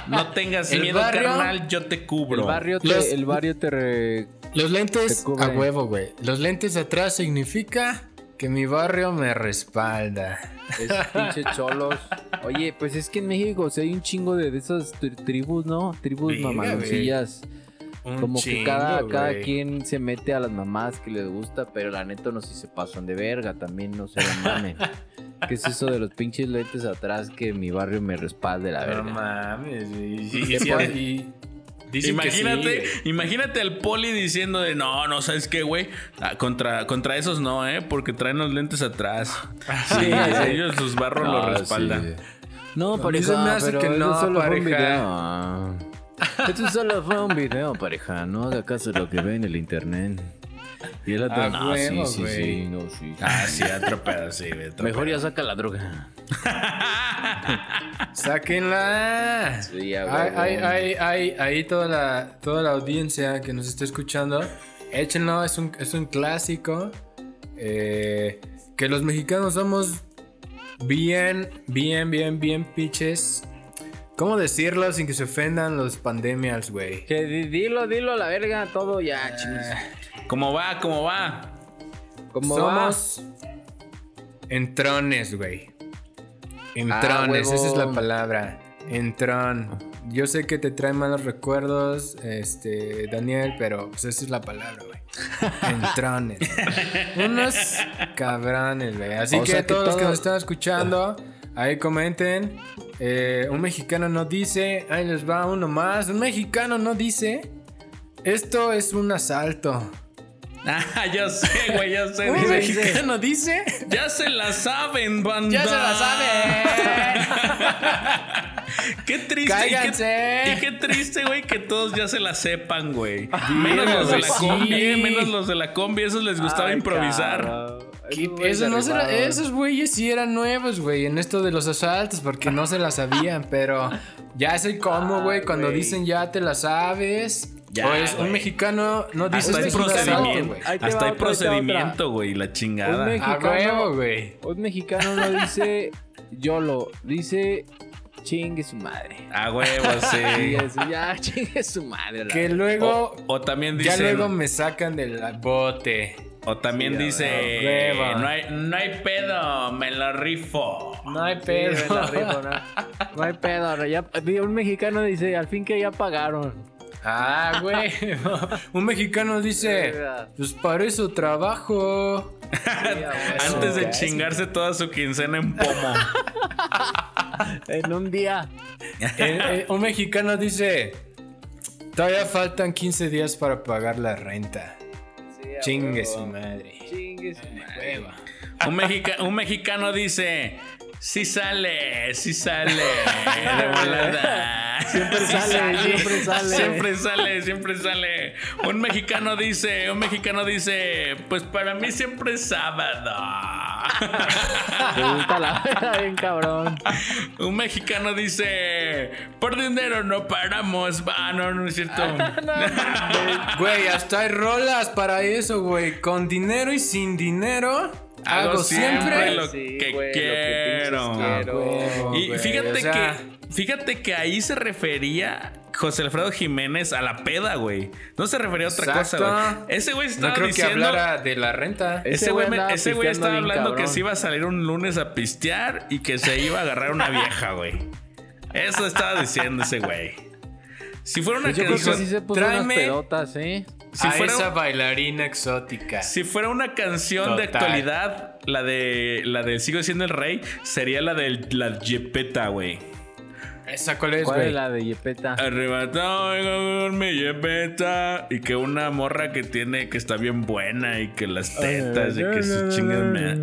Speaker 3: No tengas
Speaker 1: El
Speaker 3: miedo,
Speaker 1: barrio-
Speaker 3: carnal, yo te cubro.
Speaker 2: El barrio te,
Speaker 1: Los-
Speaker 2: el barrio te re-
Speaker 1: Los lentes
Speaker 2: Te
Speaker 1: a huevo, güey. Los lentes atrás significa que mi barrio me respalda.
Speaker 2: es pinche cholos. Oye, pues es que en México hay un chingo de, de esas tri- tribus, ¿no? Tribus mamaloncillas.
Speaker 1: Un
Speaker 2: Como que cada, cada quien se mete a las mamás que les gusta, pero la neta no si se pasan de verga, también no se la mamen. ¿Qué es eso de los pinches lentes atrás que mi barrio me respalde la
Speaker 1: No
Speaker 2: verga?
Speaker 1: mames, y, y-
Speaker 2: ¿Qué
Speaker 1: y- que sí,
Speaker 3: Imagínate, imagínate al poli diciendo de no, no sabes qué, güey. Ah, contra, contra esos no, eh, porque traen los lentes atrás. Sí,
Speaker 2: sí.
Speaker 3: ellos sus barros lo
Speaker 2: Ah,
Speaker 3: respaldan.
Speaker 2: sí. No, pareja,
Speaker 1: se me hace
Speaker 2: pero
Speaker 1: que
Speaker 2: eso
Speaker 1: no,
Speaker 2: solo fue un
Speaker 1: pareja.
Speaker 2: video. Ah. Esto solo fue un video, pareja. No haga caso de lo que ve en el internet. Y el otro,
Speaker 1: Ah,
Speaker 2: no, sí, sí, sí, no, sí.
Speaker 3: Ah, sí,
Speaker 2: Mejor ya saca la droga.
Speaker 1: Sáquenla.
Speaker 2: Sí,
Speaker 1: hay, hay, hay, hay- ahí toda la, toda la audiencia que nos está escuchando, échenlo, es un, es un clásico. eh, que los mexicanos somos bien, bien, bien, bien piches. ¿Cómo decirlo sin que se ofendan los pandemials, güey?
Speaker 2: Que di- dilo, dilo a la verga, todo ya, chingos.
Speaker 3: ¿Cómo va? ¿Cómo va?
Speaker 2: ¿Cómo va?
Speaker 1: Somos entrones, güey.
Speaker 2: Ah,
Speaker 1: Entrones, esa es la palabra. Entrón. Yo sé que te trae malos recuerdos, este, Daniel, pero pues esa es la palabra, güey. Entrones. Unos cabrones, güey. Así
Speaker 2: O
Speaker 1: que todos los que nos están escuchando, ahí comenten. Eh, un mexicano no dice, ahí les va uno más. Un mexicano no dice, esto es un asalto.
Speaker 3: Ah, yo sé, güey, ya sé.
Speaker 1: Un
Speaker 3: dice-
Speaker 1: mexicano dice,
Speaker 3: Ya se la saben, banda.
Speaker 1: ya se la saben.
Speaker 3: Qué triste.
Speaker 1: Cállense.
Speaker 3: Y qué, y qué triste, güey, que todos ya se la sepan, güey. Menos
Speaker 1: Verga,
Speaker 3: los de la
Speaker 1: sí.
Speaker 3: combi, eh, menos los de la combi, esos les gustaba
Speaker 2: Ay,
Speaker 3: improvisar.
Speaker 2: Esos güeyes
Speaker 1: Eso no se la-
Speaker 2: arribaron.
Speaker 1: esos güeyes sí eran nuevos, güey, en esto de los asaltos, porque no se la sabían, pero ya es el cómo, güey,
Speaker 2: Ah,
Speaker 1: cuando dicen ya te la sabes.
Speaker 3: Ya,
Speaker 1: o es un mexicano no dice
Speaker 3: Hasta hay
Speaker 1: un
Speaker 3: procedimiento.
Speaker 1: güey.
Speaker 3: Hasta hay procedimiento, güey, la
Speaker 2: Un
Speaker 3: chingada.
Speaker 2: México.
Speaker 1: A
Speaker 2: Mexicano.
Speaker 1: huevo, güey.
Speaker 2: Un mexicano no dice YOLO, dice chingue su madre.
Speaker 3: A huevo, sí.
Speaker 2: Ya, chingue su madre. la
Speaker 1: Que luego,
Speaker 3: O, o también
Speaker 1: ya
Speaker 3: dice.
Speaker 1: luego me sacan del bote.
Speaker 3: O también
Speaker 2: Sí, a
Speaker 3: dice.
Speaker 1: huevo.
Speaker 3: No hay, no hay pedo, me lo rifo.
Speaker 1: No hay
Speaker 2: Sí,
Speaker 1: pedo.
Speaker 2: me la rifo, ¿no? No hay pedo, no, ya, un mexicano dice, al fin que ya pagaron.
Speaker 1: Ah, güey. Un mexicano dice, pues para eso trabajo.
Speaker 3: Antes de chingarse toda su quincena en pomo.
Speaker 2: En un día.
Speaker 1: Eh, eh, un mexicano dice, todavía faltan 15 días para pagar la renta.
Speaker 2: Sí,
Speaker 1: Chingue su madre.
Speaker 2: Chingue su madre.
Speaker 3: Un, mexica- un mexicano dice: Sí sale, sí sale. De volada.
Speaker 2: Siempre
Speaker 3: Sí
Speaker 2: sale, siempre sale.
Speaker 3: Siempre sale, siempre sale. Un mexicano dice, un mexicano dice, pues para mí siempre es sábado.
Speaker 2: La bien cabrón.
Speaker 3: Un mexicano dice, por dinero no paramos. Va, no, no es cierto.
Speaker 1: Güey, hasta hay rolas para eso, güey. Con dinero y sin dinero. Hago, siempre.
Speaker 3: lo
Speaker 2: Sí,
Speaker 3: que
Speaker 2: güey, lo que
Speaker 3: quiero.
Speaker 2: quiero.
Speaker 1: Huevo,
Speaker 3: Y
Speaker 1: güey,
Speaker 3: fíjate
Speaker 1: o sea,
Speaker 3: que, fíjate que ahí se refería José Alfredo Jiménez a la peda, güey. No se refería a otra
Speaker 1: Exacto.
Speaker 3: cosa, güey. Ese güey estaba
Speaker 1: No creo
Speaker 3: diciendo.
Speaker 1: que hablara de la renta.
Speaker 2: Ese
Speaker 3: güey, ese güey estaba hablando que se iba a salir un lunes a pistear y que se iba a agarrar una vieja, güey. Eso estaba diciendo ese güey. Si fuera una
Speaker 2: Pues yo creo que
Speaker 3: canción,
Speaker 2: sí se puso unas
Speaker 1: tráeme-
Speaker 2: pedotas, ¿eh?
Speaker 3: Si
Speaker 1: a
Speaker 3: fuera,
Speaker 1: esa bailarina exótica.
Speaker 3: si fuera una canción de actualidad, la de la de Sigo siendo el rey, sería la de la Jepeta, güey.
Speaker 1: ¿Esa cuál es,
Speaker 2: ¿Cuál es la de Yepeta?
Speaker 3: Arrebatado con mi Jepeta. Y que una morra que tiene, que está bien buena y que las tetas y que su chingada.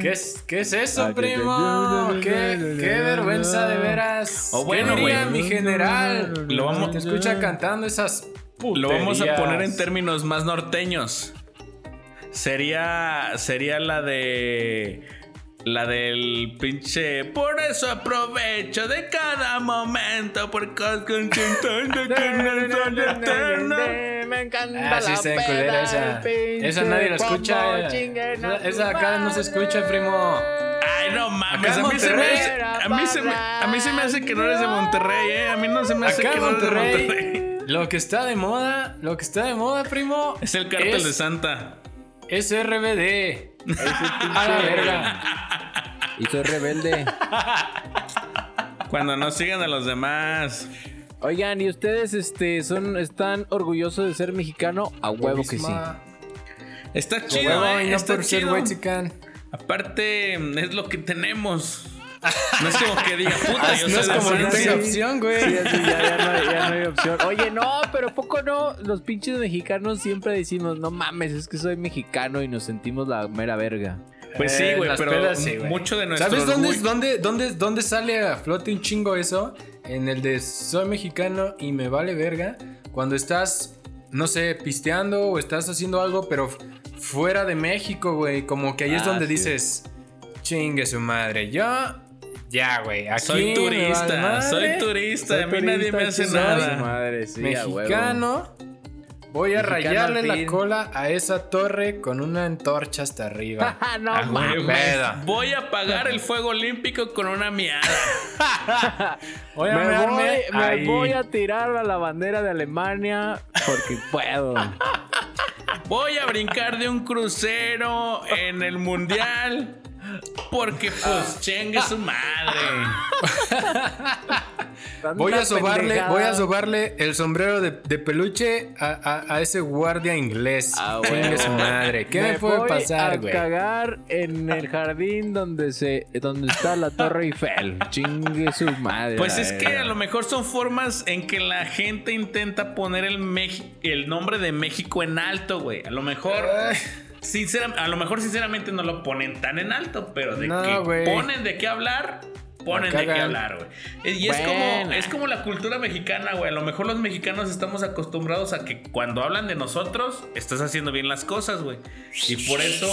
Speaker 1: ¿Qué es, ¿Qué es eso, primo? ¿Qué, qué vergüenza de veras.
Speaker 3: O bueno,
Speaker 1: ¿Qué diría
Speaker 3: güey.
Speaker 1: mi general?
Speaker 3: Lo vamos-
Speaker 1: Te escucha cantando esas
Speaker 3: Lo vamos a poner en términos más norteños. Sería. Sería la de. La del pinche. Por eso aprovecho de cada momento. Porque es contento que no eterno.
Speaker 2: Me encanta
Speaker 1: Ah, sí
Speaker 2: la
Speaker 1: está en culera
Speaker 2: peda,
Speaker 1: esa. Esa nadie la escucha. eh. Esa, acá no se escucha, primo.
Speaker 3: Ay, no mames. A mí, se me hace, a, mí se me, a mí se me hace que no eres de Monterrey, ¿eh? A mí no se me hace
Speaker 1: Acá
Speaker 3: que no eres de
Speaker 1: Monterrey. Lo que está de moda, lo que está de moda, primo,
Speaker 3: Es el cártel
Speaker 1: es,
Speaker 3: de Santa.
Speaker 1: es RBD. A la verga.
Speaker 2: Y soy rebelde.
Speaker 3: Cuando no sigan a los demás.
Speaker 2: Oigan, ¿y ustedes este, son, están orgullosos de ser mexicano? A huevo que sí.
Speaker 3: Está
Speaker 1: A
Speaker 3: chido,
Speaker 1: huevo,
Speaker 3: ¿eh?
Speaker 1: y no
Speaker 3: Está
Speaker 1: por ser
Speaker 3: chido.
Speaker 1: whitezican.
Speaker 3: Aparte, es lo que tenemos. No es como que diga, puta,
Speaker 1: Ah,
Speaker 3: yo
Speaker 1: no
Speaker 3: soy
Speaker 1: es como que
Speaker 3: Francia.
Speaker 1: tenga opción, güey.
Speaker 2: Sí, así ya, ya no, hay- ya no hay opción. Oye, no, pero poco no. Los pinches mexicanos siempre decimos, no mames, es que soy mexicano y nos sentimos la mera verga.
Speaker 3: Pues sí,
Speaker 1: Eh,
Speaker 3: güey, pero
Speaker 1: pedas, sí, güey.
Speaker 3: mucho de nuestro
Speaker 1: ¿Sabes dónde, dónde, dónde, dónde sale a flote un chingo eso? En el de soy mexicano y me vale verga. Cuando estás, no sé, pisteando o estás haciendo algo, pero fuera de México, güey. Como que ahí es
Speaker 2: Ah,
Speaker 1: donde
Speaker 2: sí.
Speaker 1: dices, chingue su madre. Yo, ya, güey.
Speaker 3: Soy turista, soy turista,
Speaker 2: Soy
Speaker 3: a mí nadie me hace
Speaker 2: turista,
Speaker 3: nada.
Speaker 2: Madre, sí.
Speaker 1: Mexicano. Voy a
Speaker 2: Mexicano
Speaker 1: rayarle la cola a esa torre con una antorcha hasta arriba.
Speaker 2: Ah, no
Speaker 3: A
Speaker 2: mames.
Speaker 3: Voy a apagar el fuego olímpico con una miada.
Speaker 1: Voy a
Speaker 2: Me voy, me voy a tirar a la bandera de Alemania porque puedo.
Speaker 3: Voy a brincar de un crucero en el mundial. Porque pues chengue su madre.
Speaker 1: Voy a sobarle,
Speaker 2: pendejada.
Speaker 1: voy a sobarle el sombrero de, de peluche a, a- a ese guardia inglés.
Speaker 2: Ah,
Speaker 1: Chingue
Speaker 2: huevo.
Speaker 1: su madre. ¿Qué me, puede
Speaker 2: voy
Speaker 1: pasar,
Speaker 2: a
Speaker 1: güey?
Speaker 2: cagar en el jardín donde se donde está la Torre Eiffel. Chingue su madre.
Speaker 3: Pues es que a lo mejor son formas en que la gente intenta poner el, el nombre de México en alto, güey. A lo mejor.
Speaker 1: Ay.
Speaker 3: sincera- a lo mejor sinceramente no lo ponen tan en alto, pero de
Speaker 1: No,
Speaker 3: que ponen de qué hablar, ponen de qué hablar, güey. Y es como, es como la cultura mexicana, güey. A lo mejor los mexicanos estamos acostumbrados a que cuando hablan de nosotros, estás haciendo bien las cosas, güey. Y por eso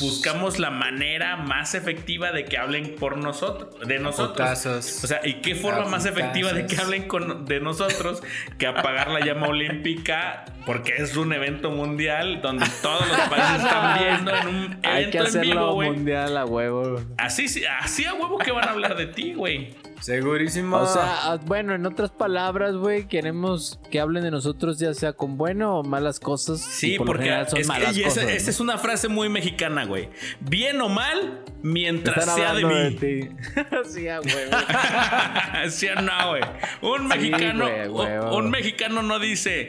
Speaker 3: buscamos la manera más efectiva de que hablen por nosotros, de nosotros.
Speaker 1: Putazos.
Speaker 3: O sea, ¿y qué forma más efectiva de que hablen con- de nosotros que apagar la llama olímpica? Porque es un evento mundial donde todos los países están viendo en un
Speaker 2: hay que
Speaker 3: evento en
Speaker 2: hacerlo
Speaker 3: vivo, güey.
Speaker 2: mundial a huevo.
Speaker 3: Así, sí- así a huevo que van a hablar de ti, güey.
Speaker 1: Segurísimo.
Speaker 2: O sea, ah, bueno, en otras palabras, güey, queremos que hablen de nosotros ya sea con bueno o malas cosas.
Speaker 3: Sí,
Speaker 2: por
Speaker 3: porque
Speaker 2: son
Speaker 3: es que-
Speaker 2: malas
Speaker 3: y esa,
Speaker 2: cosas,
Speaker 3: esa
Speaker 2: ¿no?
Speaker 3: es una frase muy mexicana, güey. Bien o mal, mientras
Speaker 2: Están
Speaker 3: sea de mí.
Speaker 2: ti. sí, a huevo.
Speaker 3: ¿Sí o no, güey? Un
Speaker 2: Sí,
Speaker 3: mexicano,
Speaker 2: güey, huevo.
Speaker 3: un mexicano no dice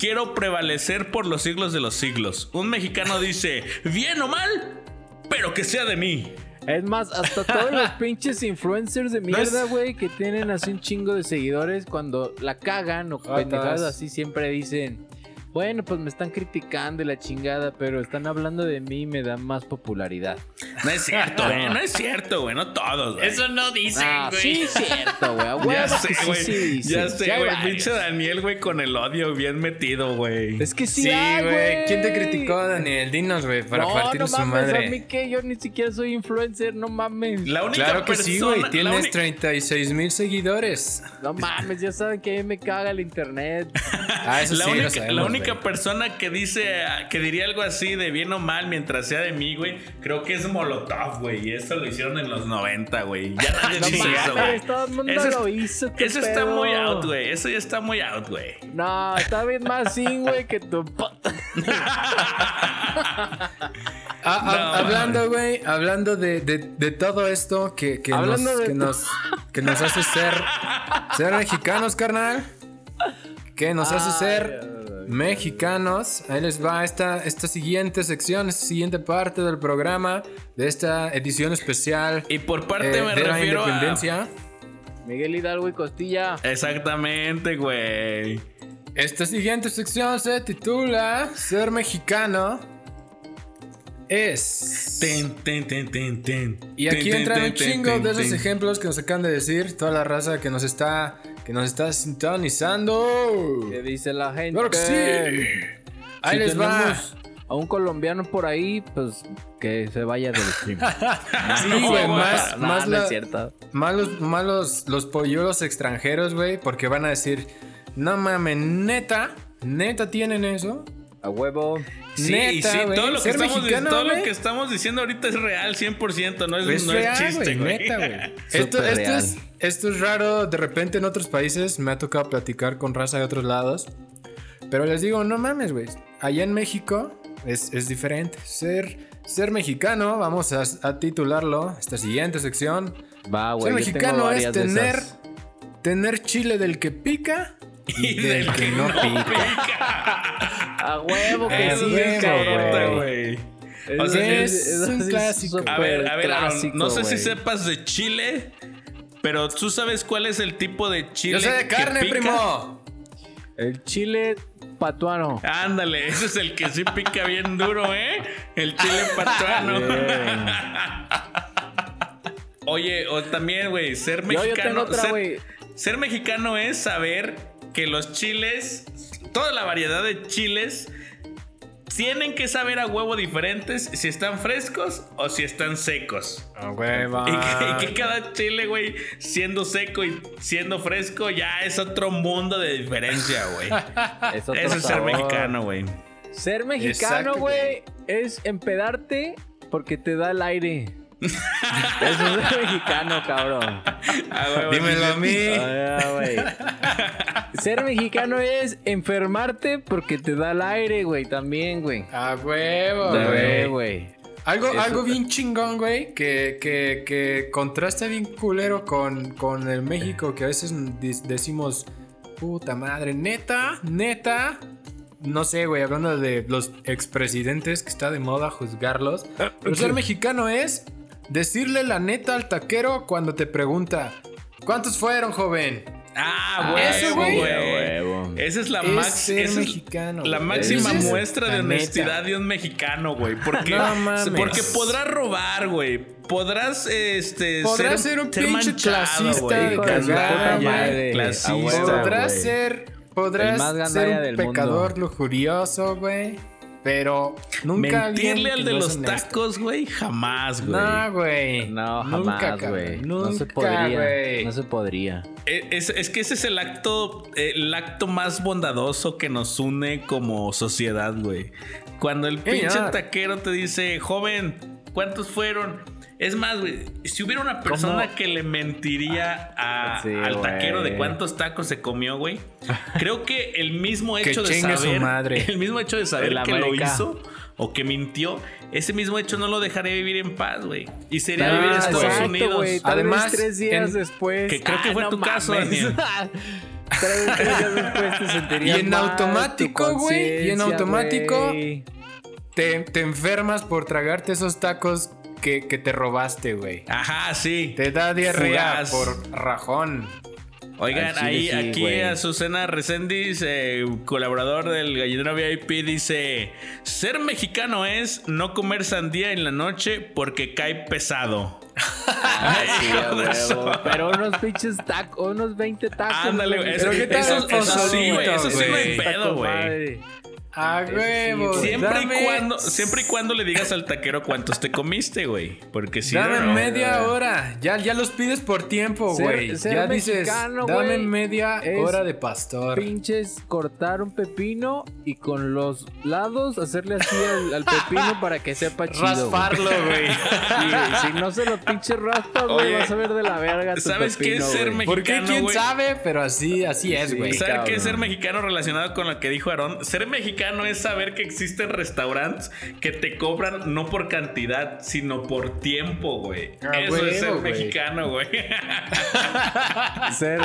Speaker 3: quiero prevalecer por los siglos de los siglos. Un mexicano dice bien o mal, pero que sea de mí.
Speaker 2: Es más, hasta todos los pinches influencers de mierda, güey, que tienen así un chingo de seguidores, cuando la cagan o
Speaker 1: Ratas.
Speaker 2: pendejadas así, siempre dicen, bueno, pues me están criticando y la chingada, pero están hablando de mí y me dan más popularidad.
Speaker 3: No es cierto, güey. No es cierto, güey. No todos, güey.
Speaker 1: Eso no dicen,
Speaker 2: Ah,
Speaker 1: güey.
Speaker 2: sí, es cierto, güey.
Speaker 3: Ya sé,
Speaker 2: sí,
Speaker 3: güey.
Speaker 2: sí
Speaker 3: ya
Speaker 2: Sí
Speaker 3: sé, güey. Pinche Daniel, güey, con el odio bien metido, güey.
Speaker 2: Es que sí,
Speaker 1: Sí,
Speaker 2: hay,
Speaker 1: güey. ¿Quién te criticó, Daniel? Dinos, güey, para
Speaker 2: no,
Speaker 1: partir
Speaker 2: no
Speaker 1: su
Speaker 2: mames,
Speaker 1: madre.
Speaker 2: a mí que yo ni siquiera soy influencer, no mames.
Speaker 3: La única
Speaker 1: Claro que
Speaker 3: persona.
Speaker 1: sí, güey. Tienes
Speaker 3: uni-
Speaker 1: 36 mil seguidores.
Speaker 2: No mames, ya saben que a mí me caga el internet.
Speaker 1: Ah, eso
Speaker 3: la
Speaker 1: sí, lo
Speaker 3: única,
Speaker 1: sabemos,
Speaker 3: la única
Speaker 1: güey.
Speaker 3: persona que dice que diría algo así de bien o mal mientras sea de mí, güey, creo que es Molotov, güey. Y eso lo hicieron en los 90, güey. Ya nadie
Speaker 2: No
Speaker 3: dice eso, güey.
Speaker 2: todo el mundo
Speaker 3: Eso es-
Speaker 2: lo hizo. ¿qué
Speaker 3: Eso está muy out, güey. Eso ya está muy out, güey.
Speaker 2: No, está bien más sin, güey, que tu...
Speaker 1: Ah, ah,
Speaker 3: No,
Speaker 1: hablando, güey, hablando de, de, de todo esto que, que, nos, que, nos, que nos hace ser, ser mexicanos, carnal. Que nos hace ser. Mexicanos. Ahí les va esta, esta siguiente sección, esta siguiente parte del programa, de esta edición especial
Speaker 3: Y por parte
Speaker 1: eh,
Speaker 3: me
Speaker 1: de la
Speaker 3: refiero a.
Speaker 1: independencia.
Speaker 2: Miguel Hidalgo y Costilla.
Speaker 3: Exactamente, güey.
Speaker 1: Esta siguiente sección se titula Ser mexicano es.
Speaker 3: Ten, ten, ten, ten, ten.
Speaker 1: Y aquí entran un chingo
Speaker 3: ten,
Speaker 1: de esos
Speaker 3: ten.
Speaker 1: ejemplos que nos acaban de decir, toda la raza que nos está, que nos está sintonizando.
Speaker 2: ¿Qué dice la gente?
Speaker 1: Claro que sí. Ahí
Speaker 2: Si
Speaker 1: les va.
Speaker 2: A un colombiano por ahí, pues que se vaya del stream.
Speaker 1: Sí, güey,
Speaker 3: No,
Speaker 1: más,
Speaker 2: no,
Speaker 1: más,
Speaker 2: no
Speaker 1: la-
Speaker 2: es cierto.
Speaker 1: más los, más los, los polluelos extranjeros, güey, porque van a decir, no mames, neta, neta tienen eso.
Speaker 2: A huevo.
Speaker 3: Sí,
Speaker 1: Neta,
Speaker 3: y sí, todo, lo que,
Speaker 1: ser
Speaker 3: estamos,
Speaker 1: mexicano,
Speaker 3: todo lo que estamos diciendo ahorita es real 100%, no es,
Speaker 1: Es
Speaker 3: no
Speaker 1: real,
Speaker 3: es chiste,
Speaker 1: güey. Esto, esto, es, esto es raro, de repente en otros países me ha tocado platicar con raza de otros lados. Pero les digo, no mames, güey. Allá en México es, es diferente. Ser, ser mexicano, vamos a, a titularlo, esta siguiente sección.
Speaker 2: Va,
Speaker 1: ser
Speaker 2: güey. tengo
Speaker 1: mexicano es tener, tener chile del que pica y, del que no pica.
Speaker 2: A huevo que
Speaker 1: Es
Speaker 2: sí,
Speaker 3: güey.
Speaker 2: Es,
Speaker 3: O sea,
Speaker 1: es un
Speaker 2: así
Speaker 1: clásico.
Speaker 3: A ver, a ver,
Speaker 2: clásico,
Speaker 3: no sé si sepas de chile, pero tú sabes cuál es el tipo de chile.
Speaker 1: Yo sé de carne,
Speaker 3: pica?
Speaker 1: primo.
Speaker 2: El chile patuano.
Speaker 3: Ándale, ese es el que sí pica bien duro, ¿eh? El chile patuano. Oye, o también, güey, ser
Speaker 2: Yo, yo tengo
Speaker 3: mexicano.
Speaker 2: otra,
Speaker 3: ser,
Speaker 2: güey.
Speaker 3: ser mexicano es saber que los chiles, toda la variedad de chiles, tienen que saber a huevo diferentes si están frescos o si están secos.
Speaker 1: A hueva.
Speaker 3: Y que, y que cada chile, güey, siendo seco y siendo fresco, ya es otro mundo de diferencia, güey.
Speaker 2: Es otro
Speaker 3: Eso es ser mexicano, güey.
Speaker 2: Ser mexicano, güey, es empedarte porque te da el aire. Eso es ser mexicano, cabrón.
Speaker 3: Ah,
Speaker 1: Dímelo a mí.
Speaker 2: Ah. Ser mexicano es enfermarte porque te da el aire, güey, también, güey.
Speaker 1: A huevo, güey.
Speaker 2: güey.
Speaker 1: Algo,
Speaker 2: Eso-
Speaker 1: algo bien chingón, güey, que, que, que contrasta bien culero con, con el México, que a veces decimos, puta madre, neta, neta. No sé, güey, hablando de los expresidentes que está de moda juzgarlos. Pero ser mexicano es decirle la neta al taquero cuando te pregunta, ¿cuántos fueron, joven?
Speaker 3: Ah, güey.
Speaker 1: Eso, güey.
Speaker 2: Huevo.
Speaker 3: Esa es la,
Speaker 1: Es
Speaker 3: max-
Speaker 1: ser
Speaker 3: esa es
Speaker 1: mexicano,
Speaker 3: la
Speaker 1: güey.
Speaker 3: máxima
Speaker 1: es
Speaker 3: muestra de
Speaker 1: la
Speaker 3: honestidad
Speaker 1: neta.
Speaker 3: de un mexicano, güey. Porque,
Speaker 1: No mames.
Speaker 3: porque podrás robar, güey. Podrás, este,
Speaker 1: Podrás ser un pinche
Speaker 3: manchado,
Speaker 1: clasista
Speaker 3: güey. Clasista,
Speaker 2: huevo,
Speaker 1: Podrás
Speaker 2: güey.
Speaker 1: ser, podrás ser un
Speaker 2: mundo.
Speaker 1: pecador lujurioso, güey. Pero nunca
Speaker 3: Mentirle al de los tacos, güey, jamás, güey.
Speaker 1: No, güey.
Speaker 2: No, jamás, güey. No se podría. No se podría.
Speaker 3: Es, es que ese es el acto, el acto más bondadoso que nos une como sociedad, güey. Cuando el pinche taquero te dice, joven, ¿cuántos fueron? Es más, güey, si hubiera una persona
Speaker 2: ¿Cómo?
Speaker 3: que le mentiría a-
Speaker 2: Sí,
Speaker 3: al taquero de cuántos tacos se comió, güey, creo que el mismo
Speaker 1: Que
Speaker 3: hecho de
Speaker 1: chingue su
Speaker 3: saber,
Speaker 1: madre.
Speaker 3: el mismo hecho de saber
Speaker 2: El
Speaker 3: que lo hizo o que mintió, ese mismo hecho no lo dejaría vivir en paz, güey. Y sería
Speaker 1: Ah,
Speaker 3: vivir en Estados
Speaker 1: exacto,
Speaker 3: Unidos.
Speaker 1: Además,
Speaker 2: tres días
Speaker 1: en-
Speaker 2: después.
Speaker 3: que creo que fue tu caso, Daniel.
Speaker 2: tres, tres días después te sentirías
Speaker 1: Y en
Speaker 2: mal,
Speaker 1: automático, güey, y en automático. Te, te enfermas por tragarte esos tacos que, que te robaste, güey.
Speaker 3: Ajá, sí.
Speaker 1: Te da diarrea
Speaker 3: Fugaz.
Speaker 1: por rajón.
Speaker 3: Oigan,
Speaker 2: Al chile
Speaker 3: ahí
Speaker 2: sí,
Speaker 3: aquí
Speaker 2: güey.
Speaker 3: Azucena Reséndiz, eh, colaborador del Gallinero VIP, dice: Ser mexicano es no comer sandía en la noche porque cae pesado.
Speaker 2: Sí, huevo. Pero unos pinches tacos, unos 20 tacos.
Speaker 3: Ándale, güey.
Speaker 1: Pero
Speaker 3: Eso,
Speaker 1: ¿qué tal
Speaker 3: eso- eso sí, güey. Eso sí no hay
Speaker 1: güey?
Speaker 3: pedo, güey.
Speaker 1: A huevo.
Speaker 3: Siempre y,
Speaker 1: dame-
Speaker 3: cuando, siempre y cuando le digas al taquero cuántos te comiste, güey. Porque si
Speaker 1: Dame
Speaker 3: no, no.
Speaker 1: media hora. Ya, ya los pides por tiempo, güey. Ya dices,
Speaker 2: mexicano,
Speaker 1: dame
Speaker 2: güey,
Speaker 1: media hora de pastor.
Speaker 2: Pinches cortar un pepino y con los lados hacerle así al, al pepino para que sepa chido.
Speaker 1: Rasparlo, güey.
Speaker 2: Si no se lo pinches raspa, güey, vas a ver de la verga tu
Speaker 3: ¿sabes qué
Speaker 2: pepino,
Speaker 3: es ser
Speaker 2: güey.
Speaker 1: ¿Por qué?
Speaker 3: Mexicano,
Speaker 1: ¿Quién
Speaker 3: güey.
Speaker 1: sabe? Pero así, así es,
Speaker 2: Sí.
Speaker 1: güey.
Speaker 3: ¿Saber qué es ser mexicano relacionado con lo que dijo Aarón? Ser mexicano es saber que existen restaurantes que te cobran no por cantidad, sino por tiempo, güey.
Speaker 1: Ah,
Speaker 3: Eso es ser
Speaker 1: güey.
Speaker 3: mexicano, güey.
Speaker 2: Ser.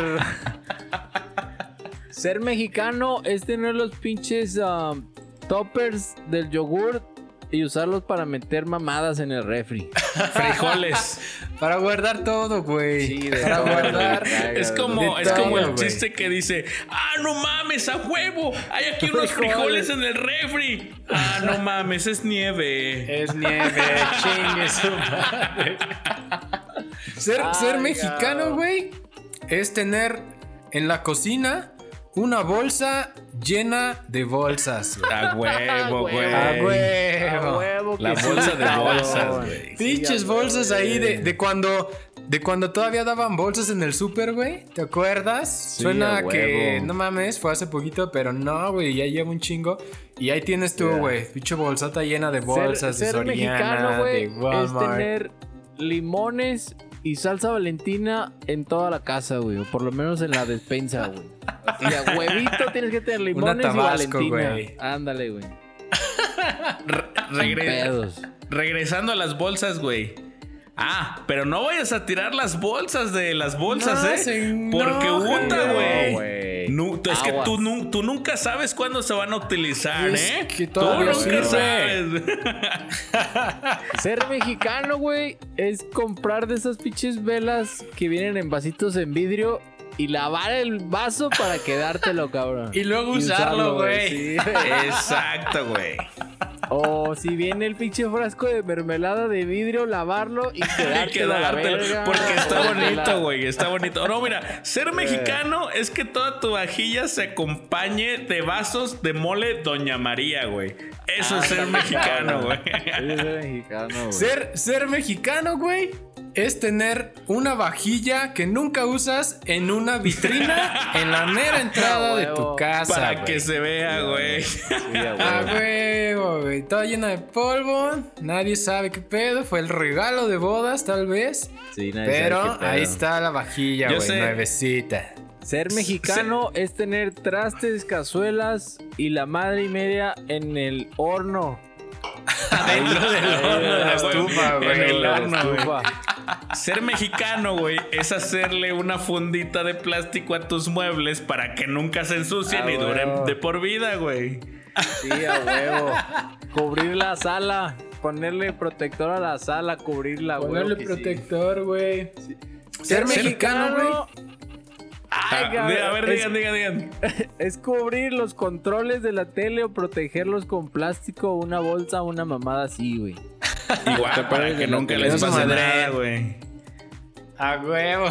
Speaker 2: Ser mexicano es tener los pinches um, toppers del yogur y usarlos para meter mamadas en el refri.
Speaker 3: Frijoles.
Speaker 1: Para guardar todo, güey.
Speaker 2: Sí, de
Speaker 1: Para
Speaker 2: todo,
Speaker 1: guardar.
Speaker 3: Es como,
Speaker 1: De
Speaker 3: es como el chiste que dice, ah, no mames, a huevo, hay aquí unos frijoles en el refri. Ah, no mames, es nieve.
Speaker 1: Es nieve, chingue su madre. Ser,
Speaker 2: Ay,
Speaker 1: ser
Speaker 2: cabrón.
Speaker 1: mexicano, güey, es tener en la cocina una bolsa llena de bolsas. güey.
Speaker 3: A huevo, güey.
Speaker 1: A
Speaker 2: A
Speaker 1: huevo.
Speaker 2: que
Speaker 3: La
Speaker 2: sí,
Speaker 3: bolsa de bolsas, güey.
Speaker 1: Pinches
Speaker 2: Sí,
Speaker 1: bolsas ahí de, de cuando de cuando todavía daban bolsas en el súper, güey. ¿Te acuerdas?
Speaker 2: Sí,
Speaker 1: Suena
Speaker 2: a
Speaker 1: que no mames, fue hace poquito, pero no, güey, ya lleva un chingo. Y ahí tienes tú,
Speaker 2: Yeah.
Speaker 1: güey, pinche bolsota llena de bolsas
Speaker 2: ser,
Speaker 1: de
Speaker 2: ser
Speaker 1: Soriana,
Speaker 2: mexicano, güey,
Speaker 1: de
Speaker 2: es
Speaker 1: Walmart.
Speaker 2: tener limones y salsa valentina en toda la casa, güey. O por lo menos en la despensa, güey. Así a huevito tienes que tener limones y
Speaker 1: Tabasco,
Speaker 2: valentina.
Speaker 1: güey.
Speaker 2: Ándale, güey.
Speaker 3: Re-
Speaker 2: pedos.
Speaker 3: regresando a las bolsas, güey. Ah, pero no vayas a tirar las bolsas de las bolsas,
Speaker 1: No,
Speaker 3: ¿eh? Porque puta,
Speaker 1: güey.
Speaker 2: No, güey.
Speaker 3: Es que tú, nu- tú nunca sabes cuándo se van a utilizar,
Speaker 1: Es
Speaker 3: ¿eh?
Speaker 1: que
Speaker 3: tú nunca
Speaker 1: sirve.
Speaker 3: sabes.
Speaker 2: Ser mexicano, güey, es comprar de esas pinches velas que vienen en vasitos en vidrio y lavar el vaso para quedártelo, cabrón.
Speaker 1: Y luego usarlo, güey.
Speaker 2: Sí.
Speaker 3: Exacto, güey.
Speaker 2: O si viene el pinche frasco de mermelada de vidrio, lavarlo y
Speaker 3: Y
Speaker 2: quedártelo la
Speaker 3: quedártelo.
Speaker 2: verga.
Speaker 3: Porque está bonito, güey. Está bonito. No, mira, ser mexicano es que toda tu vajilla se acompañe de vasos de mole Doña María, güey. Eso es ser mexicano, güey.
Speaker 2: Eso es ser mexicano, güey.
Speaker 1: Ser, ser mexicano, güey, es tener una vajilla que nunca usas en una vitrina en la mera entrada de tu casa.
Speaker 3: Para que se vea, güey.
Speaker 2: Sí, a
Speaker 1: Ah,
Speaker 2: huevo.
Speaker 1: güey. Toda llena de polvo. Nadie sabe qué pedo. Fue el regalo de bodas, tal vez.
Speaker 2: Sí, nadie sabe
Speaker 1: Pero
Speaker 2: qué pedo.
Speaker 1: ahí está la vajilla, güey. Nuevecita.
Speaker 2: Ser mexicano es tener trastes, cazuelas y la madre y media en el horno.
Speaker 1: Adentro del horno de la estufa, güey.
Speaker 3: En el horno, güey. Ser mexicano, güey, es hacerle una fundita de plástico a tus muebles para que nunca se ensucien
Speaker 2: Ah,
Speaker 3: y duren
Speaker 2: huevo.
Speaker 3: de por vida, güey.
Speaker 2: Sí, a huevo. Cubrir la sala. Ponerle protector a la sala, cubrirla, güey.
Speaker 1: Ponerle
Speaker 2: sí.
Speaker 1: protector, güey. Ser mexicano, güey.
Speaker 2: Ay,
Speaker 3: Ah, a ver,
Speaker 2: es-
Speaker 3: digan, digan, digan.
Speaker 2: Es cubrir los controles de la tele o protegerlos con plástico, una bolsa, una mamada así, güey.
Speaker 3: Igual, para que nunca les pase
Speaker 1: Madre.
Speaker 3: nada, güey.
Speaker 1: A huevo.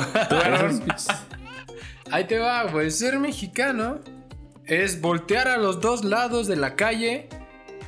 Speaker 1: Ahí te va, güey. Ser mexicano es voltear a los dos lados de la calle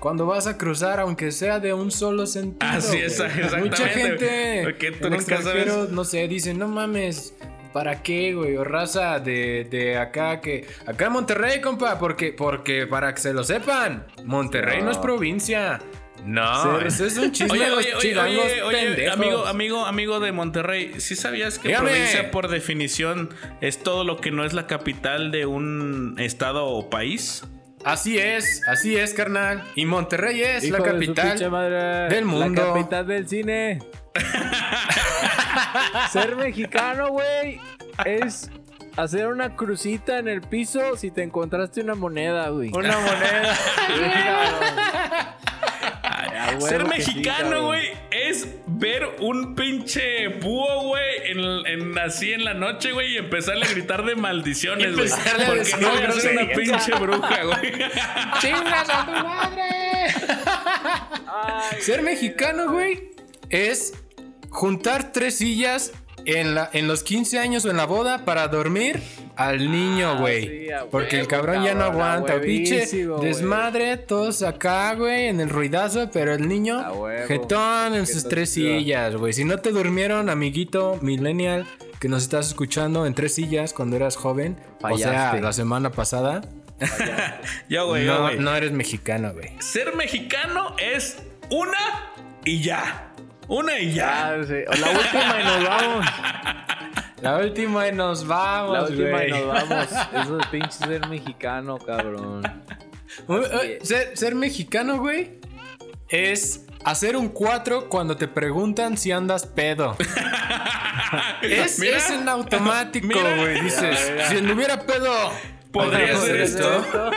Speaker 1: cuando vas a cruzar, aunque sea de un solo sentido.
Speaker 3: Así
Speaker 1: güey.
Speaker 3: es, exactamente.
Speaker 1: Mucha gente,
Speaker 3: tú nunca sabes.
Speaker 1: no sé, dice, no mames. ¿Para qué, güey? O raza de, de acá que... Acá en Monterrey, compa, porque, porque para que se lo sepan, Monterrey no,
Speaker 2: No.
Speaker 1: es provincia. No, es un chisme
Speaker 3: Oye,
Speaker 1: de los
Speaker 3: oye, oye,
Speaker 1: chilangos
Speaker 3: oye, oye,
Speaker 1: pendejos.
Speaker 3: amigo, amigo, amigo de Monterrey, ¿sí sabías que
Speaker 1: Dígame.
Speaker 3: provincia por definición es todo lo que no es la capital de un estado o país?
Speaker 1: Así es, así es, carnal. Y Monterrey es
Speaker 2: Hijo
Speaker 1: la capital.
Speaker 2: madre,
Speaker 1: del mundo.
Speaker 2: La capital del cine. Ser mexicano, güey, es hacer una crucita en el piso si te encontraste una moneda, güey.
Speaker 1: Una moneda.
Speaker 2: Sí, cabrón. A huevo
Speaker 3: Ser mexicano, güey, es ver un pinche búho, güey, en, en- así en la noche, güey, y empezarle a gritar de maldiciones, güey. Porque no eres una pinche bruja, güey.
Speaker 1: ¡Chingas a tu madre! Ser mexicano, güey, es juntar tres sillas en, la, en los 15 años o en la boda para dormir al niño, güey.
Speaker 2: sí, a
Speaker 1: Porque el cabrón ya no aguanta. Pinche
Speaker 2: güey.
Speaker 1: desmadre, todos acá, güey, en el ruidazo, pero el niño,
Speaker 2: huevo.
Speaker 1: jetón en sus tres sillas, güey. Si no te durmieron, amiguito millennial, que nos estás escuchando en tres sillas cuando eras joven, o sea, la semana pasada,
Speaker 3: Yo, güey,
Speaker 1: no,
Speaker 3: güey.
Speaker 1: no eres mexicano, güey.
Speaker 3: Ser mexicano es una y ya. Una y ya.
Speaker 2: Ah, sí. La última y nos vamos.
Speaker 1: La última y nos vamos,
Speaker 2: La última
Speaker 1: güey.
Speaker 2: y nos vamos. Eso es pinche ser mexicano, cabrón.
Speaker 1: Ser, ser mexicano, güey, es hacer un 4 cuando te preguntan si andas pedo. es,
Speaker 3: Mira.
Speaker 1: es en automático,
Speaker 3: Mira.
Speaker 1: güey. Dices,
Speaker 2: Mira.
Speaker 1: si anduviera pedo,
Speaker 3: Podría
Speaker 1: ¿podría
Speaker 3: ser esto.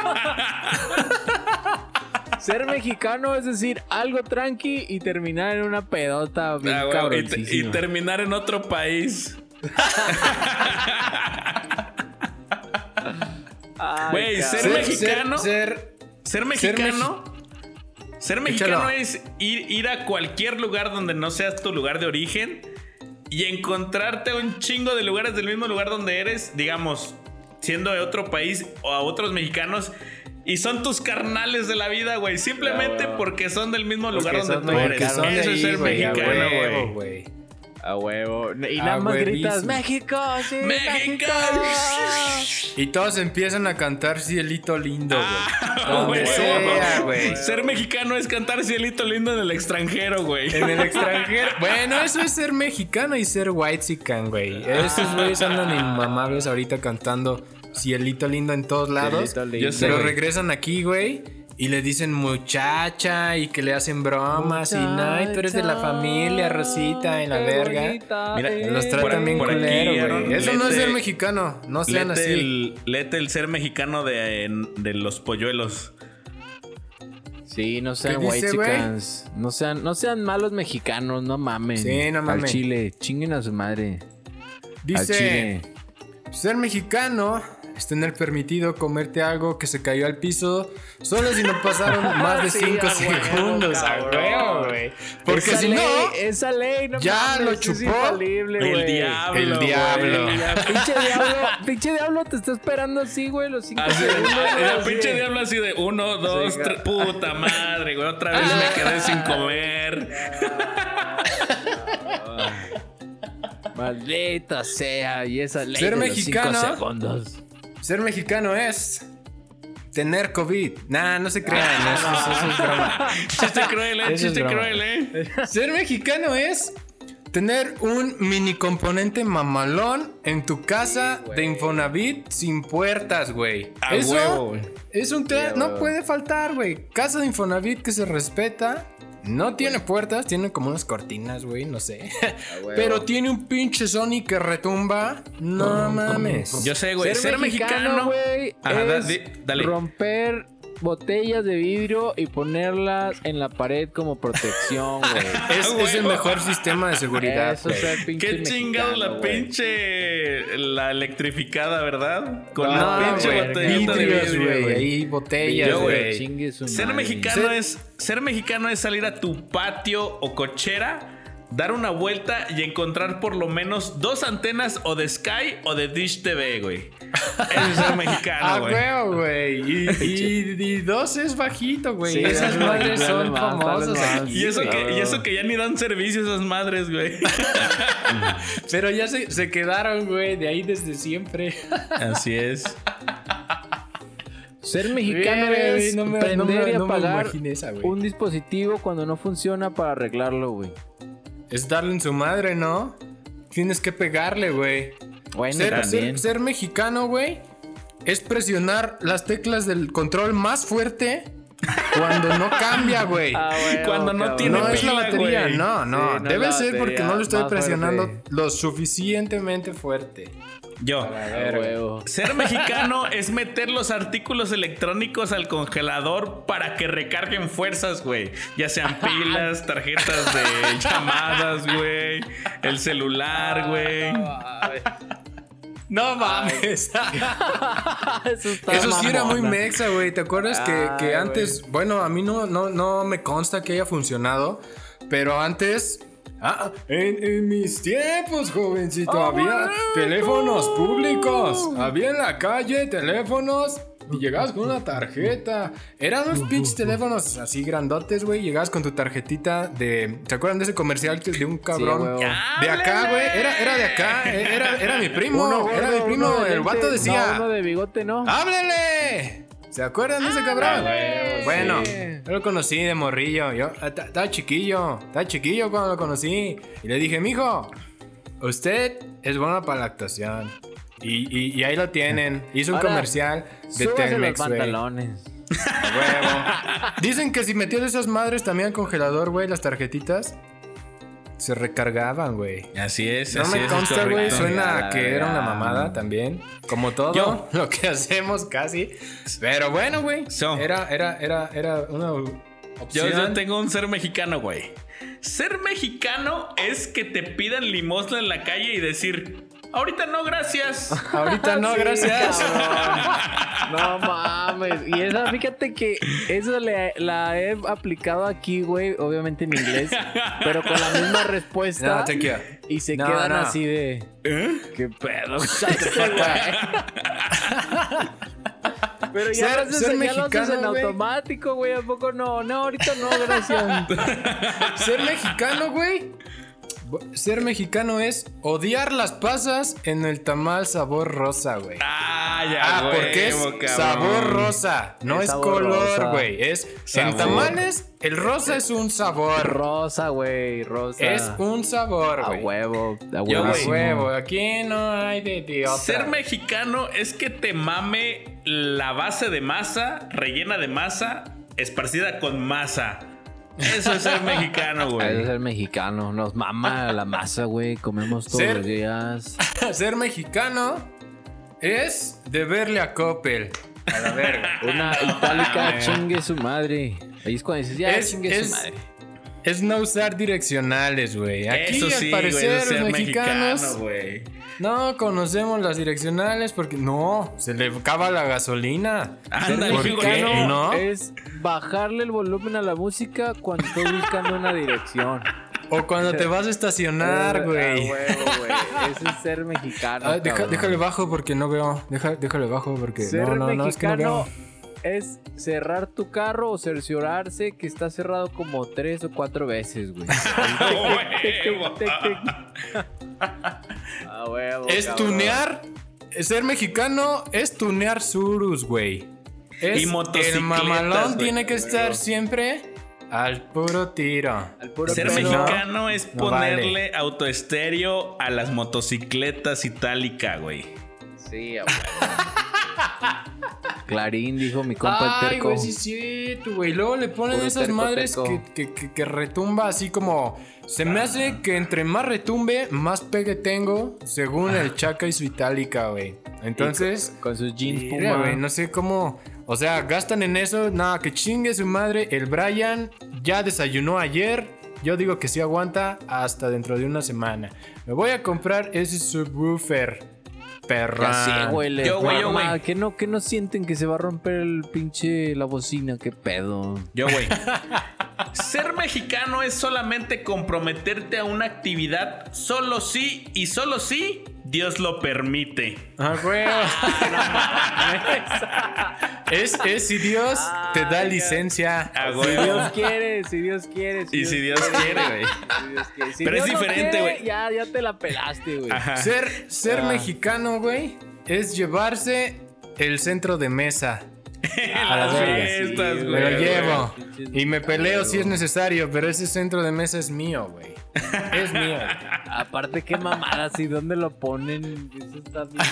Speaker 2: Ser mexicano es decir algo tranqui y terminar en una pedota bien
Speaker 3: Ah, y, terminar en otro país.
Speaker 2: Ay,
Speaker 3: Güey, ser mexicano.
Speaker 1: Ser,
Speaker 3: Ser mexicano. Ser mexicano
Speaker 1: Échalo.
Speaker 3: es ir, ir a cualquier lugar donde no sea tu lugar de origen y encontrarte a un chingo de lugares del mismo lugar donde eres, digamos, siendo de otro país o a otros mexicanos. Y son tus carnales de la vida, güey. Simplemente porque son del mismo lugar
Speaker 2: Porque
Speaker 3: donde
Speaker 2: son
Speaker 3: tú eres. Eso es
Speaker 1: ahí,
Speaker 3: ser
Speaker 1: güey, a
Speaker 3: mexicano,
Speaker 1: huevo,
Speaker 3: güey.
Speaker 2: A huevo. Y nada más gritas. México, sí,
Speaker 3: ¡México!
Speaker 2: México.
Speaker 1: Y todos empiezan a cantar Cielito Lindo, güey.
Speaker 3: Ah. Ser mexicano es cantar cielito lindo en el extranjero, güey.
Speaker 1: En el extranjero. Bueno, eso es ser mexicano y ser white güey. Esos güeyes andan inmamables ahorita cantando Cielito lindo en todos lados.
Speaker 2: Lindo.
Speaker 1: Pero regresan aquí, güey. Y le dicen muchacha y que le hacen bromas y no, tú eres de la familia, Rosita, en la
Speaker 2: Qué
Speaker 1: verga.
Speaker 3: Mira.
Speaker 1: Los tratan bien culero, güey. Eso no es ser mexicano. No sean así.
Speaker 3: el, léete el ser mexicano de, de los polluelos.
Speaker 2: Sí, no sean white No sean, no sean malos mexicanos, no mamen.
Speaker 1: Sí, no mamen.
Speaker 2: Al chile, chinguen a su madre. Al
Speaker 1: Dice,
Speaker 2: chile.
Speaker 1: ser mexicano es tener permitido comerte algo que se cayó al piso solo si no pasaron más de
Speaker 2: Sí,
Speaker 1: 5
Speaker 2: a huevo,
Speaker 1: segundos.
Speaker 2: Cabrón.
Speaker 1: Porque
Speaker 2: Esa
Speaker 1: si
Speaker 2: ley,
Speaker 1: no,
Speaker 2: esa ley no
Speaker 1: ya
Speaker 2: mames,
Speaker 1: lo
Speaker 2: es
Speaker 1: chupó
Speaker 2: infalible,
Speaker 3: El
Speaker 2: güey.
Speaker 3: diablo.
Speaker 1: El diablo.
Speaker 2: Pinche diablo, pinche diablo te está esperando así, güey, los cinco
Speaker 3: Así,
Speaker 2: segundos. güey,
Speaker 3: el
Speaker 2: así
Speaker 3: pinche
Speaker 2: de-
Speaker 3: diablo así de uno, dos,
Speaker 2: Sí,
Speaker 3: tres. Puta madre, güey. Otra vez me quedé sin comer.
Speaker 2: Maldita sea, y esa ley
Speaker 1: Ser
Speaker 2: de los cinco
Speaker 1: mexicano.
Speaker 2: segundos.
Speaker 1: Ser mexicano es tener COVID. Nah, no se crean, eso, eso- eso es broma.
Speaker 3: Chiste cruel, eh. Chiste cruel, eh.
Speaker 1: Ser mexicano es tener un mini componente mamalón en tu casa de Infonavit sin puertas, güey. Eso
Speaker 3: huevo, güey.
Speaker 1: es un cla-
Speaker 2: Sí, a
Speaker 1: no puede faltar, güey. Casa de Infonavit que se respeta. No tiene puertas, tiene como unas cortinas, güey, no sé. Pero tiene un pinche Sony que retumba. No mames.
Speaker 3: Yo sé, güey. Ser, mexicano.
Speaker 2: güey,
Speaker 3: dale.
Speaker 2: romper botellas de vidrio y ponerlas en la pared como protección, güey.
Speaker 1: Es, es el mejor sistema de seguridad.
Speaker 2: Eso es pinche
Speaker 3: Qué chingado
Speaker 2: mexicano,
Speaker 3: la pinche. La electrificada, ¿verdad? Con
Speaker 1: No,
Speaker 3: la pinche
Speaker 1: güey,
Speaker 3: botellita de
Speaker 1: vidrios,
Speaker 3: vidrio,
Speaker 1: güey.
Speaker 3: güey.
Speaker 1: Ahí botellas,
Speaker 3: güey. Ser
Speaker 2: madre.
Speaker 3: mexicano
Speaker 1: Ser-
Speaker 3: es ser mexicano es salir a tu patio o cochera, dar una vuelta y encontrar por lo menos dos antenas o de Sky o de Dish TV, güey. Eso es ser
Speaker 1: Ah,
Speaker 3: mexicano, güey.
Speaker 1: huevo, güey. Y, y, y dos es bajito, güey.
Speaker 2: Sí,
Speaker 1: Esas madres son
Speaker 2: más,
Speaker 1: famosas
Speaker 3: Y eso, que, y eso que ya ni dan servicio esas madres, güey.
Speaker 1: Pero ya se, se quedaron, güey, de ahí desde siempre.
Speaker 3: Así es.
Speaker 2: Ser mexicano
Speaker 1: Güey,
Speaker 2: es
Speaker 1: no me-
Speaker 2: prender
Speaker 1: no me-
Speaker 2: y
Speaker 1: no me
Speaker 2: apagar
Speaker 1: imaginé esa, güey.
Speaker 2: un dispositivo cuando no funciona para arreglarlo, güey.
Speaker 1: Es darle en su madre, ¿no? Tienes que pegarle, güey.
Speaker 2: Bueno,
Speaker 1: Ser,
Speaker 2: también.
Speaker 1: ser- ser mexicano, güey, es presionar las teclas del control más fuerte cuando no cambia, güey.
Speaker 2: Ah,
Speaker 3: Cuando no
Speaker 2: cabrón.
Speaker 3: tiene
Speaker 1: no es la batería, no, no.
Speaker 2: Sí, no es
Speaker 1: Debe ser porque no lo estoy presionando
Speaker 2: fuerte.
Speaker 1: lo suficientemente fuerte.
Speaker 3: Yo. Ser mexicano es meter los artículos electrónicos al congelador para que recarguen fuerzas, güey. Ya sean pilas, tarjetas de llamadas, güey. El celular, güey.
Speaker 1: No mames.
Speaker 2: Eso, está
Speaker 1: Eso sí era muy mexa, güey. ¿Te acuerdas que, antes, bueno, a mí no, no, no me consta que haya funcionado, pero antes... Ah, en, en mis tiempos, jovencito,
Speaker 2: Ah,
Speaker 1: había teléfonos públicos. Había en la calle teléfonos y llegabas con una tarjeta. Eran unos pinches teléfonos así grandotes, güey. Llegabas con tu tarjetita de... ¿Se acuerdan de ese comercial que- de un cabrón?
Speaker 2: huevo.
Speaker 1: de acá, güey. Era, era de acá. Era, era mi primo.
Speaker 2: Uno
Speaker 1: era mi
Speaker 2: gordo,
Speaker 1: primo.
Speaker 2: uno
Speaker 1: El vato decía...
Speaker 2: No, uno de bigote, ¿no?
Speaker 1: ¡Háblele! ¿Se acuerdan de ese cabrón?
Speaker 3: güey,
Speaker 1: bueno,
Speaker 2: sí.
Speaker 1: yo lo conocí de morrillo. Yo ta- estaba chiquillo, estaba chiquillo cuando lo conocí. Y le dije, mijo, usted es bueno para la actuación. Y, y- y ahí lo tienen. Hizo un
Speaker 2: Ahora,
Speaker 1: comercial de
Speaker 2: los
Speaker 1: Telmex, güey.
Speaker 2: pantalones.
Speaker 1: Dicen que si metías esas madres también al congelador, güey, las tarjetitas, se recargaban, güey.
Speaker 3: Así es,
Speaker 1: No
Speaker 3: así
Speaker 1: me
Speaker 3: es,
Speaker 1: consta, güey. Suena
Speaker 2: Ya,
Speaker 1: que era una mamada también. Como todo
Speaker 3: Yo.
Speaker 1: lo que hacemos casi. Pero bueno, güey.
Speaker 3: So.
Speaker 1: Era, era, era, era una
Speaker 3: Yo,
Speaker 1: opción.
Speaker 3: yo tengo un ser mexicano, güey. Ser mexicano es que te pidan limosna en la calle y decir, ahorita no, gracias.
Speaker 1: Ahorita no,
Speaker 2: Sí,
Speaker 1: gracias.
Speaker 2: No mames. Y esa, fíjate que eso le- la he aplicado aquí, güey. Obviamente en inglés. Pero con la misma respuesta.
Speaker 1: No,
Speaker 2: y se
Speaker 1: No,
Speaker 2: quedan
Speaker 1: no.
Speaker 2: así de.
Speaker 3: ¿Eh?
Speaker 2: ¿Qué pedo? Pero ya,
Speaker 1: Ser-
Speaker 2: lo haces,
Speaker 1: ser
Speaker 2: ya lo haces en
Speaker 1: mexicano,
Speaker 2: automático, güey. ¿A poco no? No, ahorita no, gracias.
Speaker 1: Ser mexicano, güey. Ser mexicano es odiar las pasas en el tamal sabor rosa, güey.
Speaker 3: Ah, ya,
Speaker 1: Ah, porque es
Speaker 3: huevo, cabrón.
Speaker 1: sabor rosa, no
Speaker 2: Es
Speaker 1: es,
Speaker 2: sabor rosa.
Speaker 1: color, güey. Es
Speaker 3: Sabor.
Speaker 1: en tamales el rosa es un sabor.
Speaker 2: Rosa, güey. Rosa.
Speaker 1: Es un sabor,
Speaker 2: A
Speaker 1: güey.
Speaker 2: huevo. A
Speaker 3: Yo,
Speaker 1: A
Speaker 2: huevo.
Speaker 1: huevo, aquí no hay de, de otra.
Speaker 3: Ser mexicano es que te mame la base de masa, rellena de masa, esparcida con masa. Eso es ser mexicano,
Speaker 2: Eso es
Speaker 3: güey.
Speaker 2: el mexicano. Nos mama la masa, güey. Comemos todos
Speaker 1: Ser-
Speaker 2: los días.
Speaker 1: Ser mexicano es deberle a Coppel. A la verga.
Speaker 2: Una itálica chingue su madre. Ahí es cuando dices, ya
Speaker 1: Es-
Speaker 2: chingue
Speaker 1: es-
Speaker 2: su madre.
Speaker 1: Es no usar direccionales, güey. Aquí,
Speaker 3: Eso sí,
Speaker 1: al parecer, los mexicanos
Speaker 3: mexicano, güey.
Speaker 1: no conocemos las direccionales porque no, se le acaba la gasolina.
Speaker 3: Ándale,
Speaker 1: ¿Por
Speaker 3: güey.
Speaker 1: qué? ¿No?
Speaker 2: Es bajarle el volumen a la música cuando estoy buscando una dirección.
Speaker 1: O cuando te vas a estacionar,
Speaker 2: Ah,
Speaker 1: güey.
Speaker 2: güey. Eso es ser mexicano.
Speaker 1: Ah, deja- déjale bajo porque no veo. Deja- déjale bajo porque
Speaker 2: Ser
Speaker 1: no, no, no, es que no
Speaker 2: mexicano
Speaker 1: veo.
Speaker 2: Es cerrar tu carro o cerciorarse que está cerrado como tres o cuatro veces, güey. Ah, huevo,
Speaker 1: Es
Speaker 2: cabrón.
Speaker 1: tunear. Ser mexicano es tunear surus, güey. Es
Speaker 3: Y motocicletas,
Speaker 1: El mamalón
Speaker 3: güey.
Speaker 1: tiene que estar siempre al puro tiro.
Speaker 2: Al puro
Speaker 3: Ser mexicano es
Speaker 1: no
Speaker 3: ponerle autoestéreo a las motocicletas itálica, güey.
Speaker 2: Sí, huevo. Clarín, dijo mi compa el
Speaker 1: Ay,
Speaker 2: terco.
Speaker 1: güey, sí, sí, güey. Luego le ponen
Speaker 2: Puro
Speaker 1: esas
Speaker 2: terco,
Speaker 1: madres
Speaker 2: terco.
Speaker 1: que, que, que- retumba así como. Se me hace que entre más retumbe, más pegue tengo, según el Chaca y su itálica, güey. Entonces.
Speaker 2: Con sus jeans puma.
Speaker 1: güey, no sé cómo. O sea, gastan en eso. Nada, que chingue su madre. El Brian ya desayunó ayer. Yo digo que sí aguanta hasta dentro de una semana. Me voy a comprar ese subwoofer. Perra.
Speaker 2: Ya sé, güey. le-
Speaker 3: Yo, güey, yo, güey.
Speaker 2: ¿Que no, que no sienten que se va a romper el pinche la bocina? ¿Qué pedo?
Speaker 3: Yo, güey. Ser mexicano es solamente comprometerte a una actividad solo si y solo si Dios lo permite.
Speaker 1: Ah, güey. es, es si Dios te da licencia.
Speaker 3: A
Speaker 2: Si. Dios quiere, si Dios quiere.
Speaker 3: Y si Dios quiere, güey.
Speaker 2: Si Dios quiere. Si
Speaker 3: Pero es
Speaker 2: Dios
Speaker 3: diferente, güey.
Speaker 2: Ya, ya te la pelaste, güey.
Speaker 1: Ser
Speaker 2: Ah.
Speaker 1: mexicano, güey, es llevarse el centro de mesa.
Speaker 3: Las fiestas,
Speaker 2: Sí,
Speaker 1: Me
Speaker 3: güey.
Speaker 1: lo llevo. Y me peleo si es necesario, pero ese centro de mesa es mío, güey. Es mío.
Speaker 2: Aparte, qué mamadas y dónde lo ponen. Eso está bien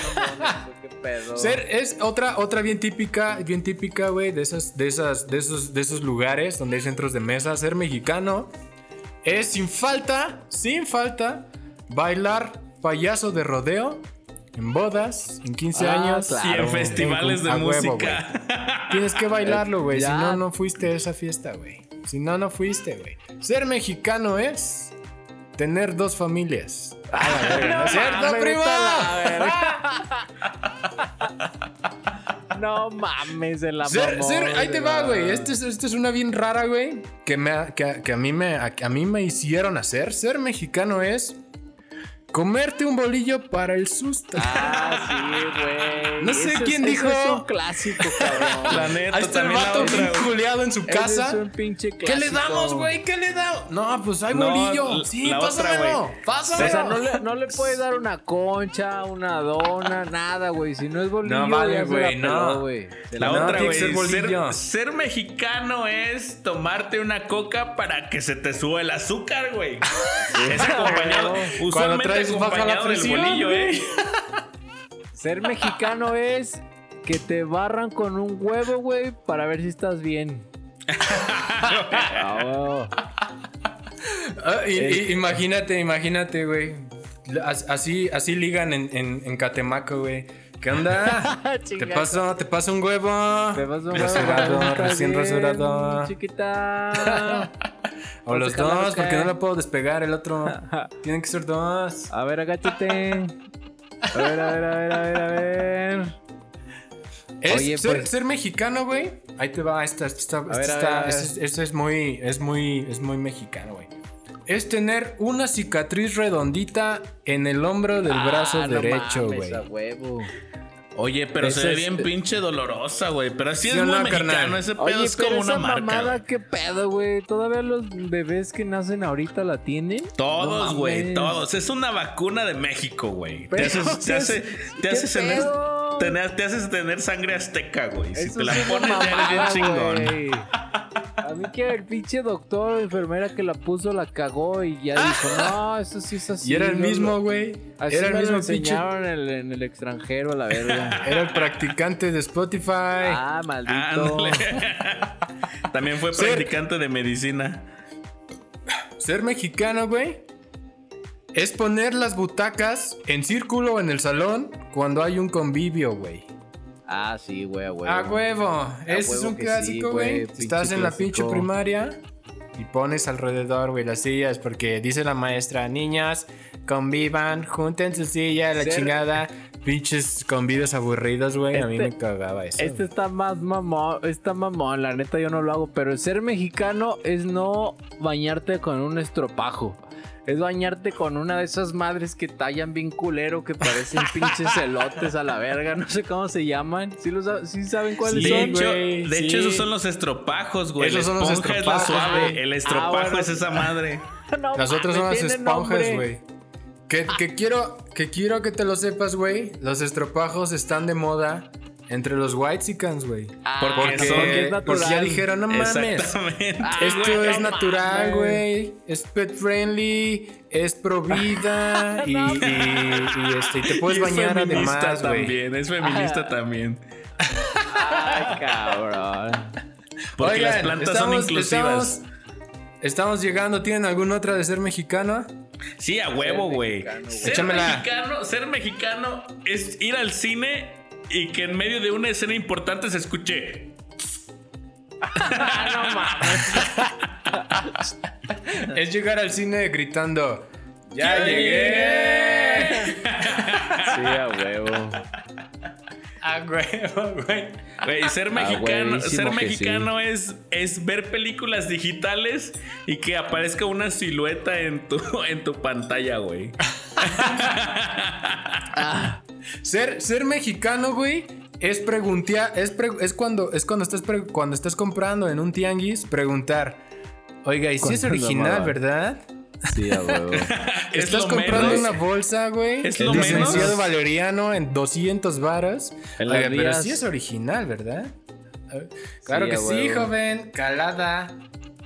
Speaker 2: qué pedo.
Speaker 1: Ser es otra otra bien típica, bien típica, güey, de esas de esas de esos de esos lugares donde hay centros de mesa, ser mexicano es sin falta, sin falta bailar payaso de rodeo en bodas, en 15
Speaker 2: Ah,
Speaker 1: años.
Speaker 2: claro.
Speaker 3: Y en festivales de
Speaker 1: A huevo,
Speaker 3: música.
Speaker 1: Tienes que bailarlo, güey. Si no, no fuiste a esa fiesta, güey. Si no, no fuiste, güey. Ser mexicano es tener dos familias. ¿No es cierto,
Speaker 2: No mames, de la
Speaker 1: Ser, ser- ahí te va, güey. Esta es, una bien rara, güey. Que, me, que, que a, mí me, a mí me hicieron hacer. Ser mexicano es comerte un bolillo para el susto.
Speaker 2: Ah, sí, güey.
Speaker 1: No sé
Speaker 2: es-
Speaker 1: quién dijo.
Speaker 2: Es un clásico, cabrón.
Speaker 3: La neta,
Speaker 1: Ahí está el vato culeado en su casa.
Speaker 2: es un pinche
Speaker 1: ¿Qué le damos, güey? ¿Qué le damos? No, pues hay
Speaker 3: No,
Speaker 1: bolillo. Sí,
Speaker 3: la otra,
Speaker 1: pásamelo.
Speaker 3: güey.
Speaker 1: Pásamelo.
Speaker 2: O sea, no le, no le puedes dar una concha, una dona, nada, güey. Si no es bolillo,
Speaker 1: No vale, güey, no.
Speaker 2: güey.
Speaker 3: La otra, güey.
Speaker 1: ser.
Speaker 3: Ser, ser mexicano es tomarte una coca para que se te suba el azúcar, güey. Es acompañado,
Speaker 1: Cuando
Speaker 3: usualmente
Speaker 1: traes baja la
Speaker 3: acompañado del
Speaker 1: presión,
Speaker 3: bolillo,
Speaker 1: güey.
Speaker 3: eh.
Speaker 2: Ser mexicano es que te barran con un huevo, güey, para ver si estás bien. Ah, huevo.
Speaker 1: Ah, y- y- imagínate, imagínate, güey. As- Así, así ligan en, en, en Catemaco, güey. ¿Qué onda? te paso, te paso un huevo.
Speaker 2: Te vas a un
Speaker 1: Rasurado,
Speaker 2: huevo, ¿estás
Speaker 1: recién
Speaker 2: bien,
Speaker 1: rasurado.
Speaker 2: Chiquita.
Speaker 1: O los dos, porque no lo puedo despegar el otro. Tienen que ser dos.
Speaker 2: A ver, agáchate. A ver, a ver, a ver, a ver, a ver.
Speaker 1: Es
Speaker 2: Oye,
Speaker 1: ser,
Speaker 2: pues-
Speaker 1: ser mexicano, güey. Ahí te va, esta, esta, esta,
Speaker 2: ver, a
Speaker 1: esta-
Speaker 2: ver, a ver.
Speaker 1: es- este es muy, es muy, es muy mexicano, güey. Es tener una cicatriz redondita en el hombro del brazo
Speaker 2: Ah, no
Speaker 1: derecho, güey.
Speaker 3: Oye, pero
Speaker 2: Ese
Speaker 3: se ve
Speaker 2: es-
Speaker 3: bien pinche dolorosa, güey. Pero así
Speaker 1: ¿Sí
Speaker 3: es muy
Speaker 1: no,
Speaker 3: mexicano.
Speaker 1: carnal?
Speaker 3: Ese pedo
Speaker 2: Oye,
Speaker 3: es
Speaker 2: pero
Speaker 3: como
Speaker 2: esa
Speaker 3: una marca.
Speaker 2: mamada. ¿qué pedo, güey? ¿Todavía los bebés que nacen ahorita la tienen?
Speaker 3: Todos, güey, todos. Es una vacuna de México, güey. Te
Speaker 2: Pero,
Speaker 3: haces, te
Speaker 2: ¿qué
Speaker 3: hace,
Speaker 2: es-
Speaker 3: te
Speaker 2: qué
Speaker 3: haces tener,
Speaker 2: pedo?
Speaker 3: tener- te haces tener sangre azteca, güey. Si te la pones ya eres bien chingón.
Speaker 2: que el pinche doctor o enfermera que la puso la cagó y ya dijo, no, eso sí es así.
Speaker 1: Y era el mismo,
Speaker 2: no".
Speaker 1: güey.
Speaker 2: Así
Speaker 1: Era el
Speaker 2: me lo
Speaker 1: mismo pinche.
Speaker 2: enseñaron en el, en el extranjero, a la verga.
Speaker 1: Era el practicante de Spotify.
Speaker 2: ah, maldito.
Speaker 3: También fue
Speaker 1: Ser-
Speaker 3: practicante de medicina.
Speaker 1: Ser mexicano, güey. Es poner las butacas en círculo en el salón cuando hay un convivio, güey.
Speaker 2: Ah, sí, güey, a huevo.
Speaker 1: A huevo. Ese es un clásico,
Speaker 2: güey,
Speaker 1: Estás en la pinche primaria y pones alrededor, güey, las sillas porque dice la maestra, niñas, convivan, junten su silla, la
Speaker 2: Ser-
Speaker 1: chingada. Pinches convivios aburridos, güey. A mí
Speaker 2: Este-
Speaker 1: me cagaba eso.
Speaker 2: Este está más mamón, está mamón, la neta yo no lo hago, pero ser mexicano es no bañarte con un estropajo. Es bañarte con una de esas madres que tallan bien culero, que parecen pinches elotes a la verga, no sé cómo se llaman. ¿Sí, lo sab- sí saben cuáles
Speaker 1: Sí,
Speaker 3: De
Speaker 2: son?
Speaker 3: hecho,
Speaker 1: güey,
Speaker 3: de
Speaker 1: sí.
Speaker 3: hecho, esos son los estropajos, güey.
Speaker 1: Esos son los
Speaker 3: esponja es suave. El estropajo
Speaker 2: Ah, bueno.
Speaker 3: es esa madre.
Speaker 2: No
Speaker 1: Las otras
Speaker 2: mames,
Speaker 1: son las esponjas, güey. Que, que quiero, que quiero que te lo sepas, güey. Los estropajos están de moda entre los whitexicans, güey.
Speaker 2: Ah,
Speaker 3: Porque
Speaker 1: Porque,
Speaker 3: son-
Speaker 2: es natural.
Speaker 1: porque ya dijeron, no mames.
Speaker 3: Exactamente.
Speaker 2: Ah,
Speaker 1: Esto es
Speaker 2: no
Speaker 1: natural, güey. Es pet friendly, es pro vida y, y- y, este, y te puedes
Speaker 3: Y es
Speaker 1: bañar
Speaker 3: feminista
Speaker 1: además, güey.
Speaker 3: también. Es feminista
Speaker 2: Ah.
Speaker 3: también.
Speaker 2: Ay, cabrón.
Speaker 3: Porque las
Speaker 1: Oigan,
Speaker 3: plantas son inclusivas.
Speaker 1: Estamos, estamos llegando. ¿Tienen alguna otra de ser mexicano?
Speaker 3: Sí, a huevo, güey. Ser mexicano, ser mexicano es ir al cine y que en medio de una escena importante se escuche.
Speaker 2: no mames.
Speaker 1: Es llegar al cine gritando. ¡Ya
Speaker 3: ¡Ya
Speaker 1: llegué!
Speaker 2: Sí, a huevo.
Speaker 1: ¡A huevo, güey!
Speaker 3: Güey, ser
Speaker 2: Ah,
Speaker 3: mexicano, ser es, es ver películas digitales y que aparezca una silueta en tu, en tu pantalla, güey.
Speaker 1: Ser, ser mexicano, güey, es preguntar, es, pre- es cuando es cuando estás pre- cuando estás comprando en un tianguis, preguntar, oiga, y si es
Speaker 2: ¿Cuánto
Speaker 1: original? ¿verdad?
Speaker 2: Sí, a huevo.
Speaker 3: Es
Speaker 1: Estás comprando
Speaker 3: menos.
Speaker 1: una bolsa, güey.
Speaker 3: Es
Speaker 1: el
Speaker 3: lo
Speaker 1: licenciado
Speaker 3: menos.
Speaker 1: Valeriano en 200 varas.
Speaker 2: En
Speaker 1: Oiga,
Speaker 2: las
Speaker 1: pero sí es original, ¿verdad? Claro
Speaker 2: Sí,
Speaker 1: que sí, joven. Calada.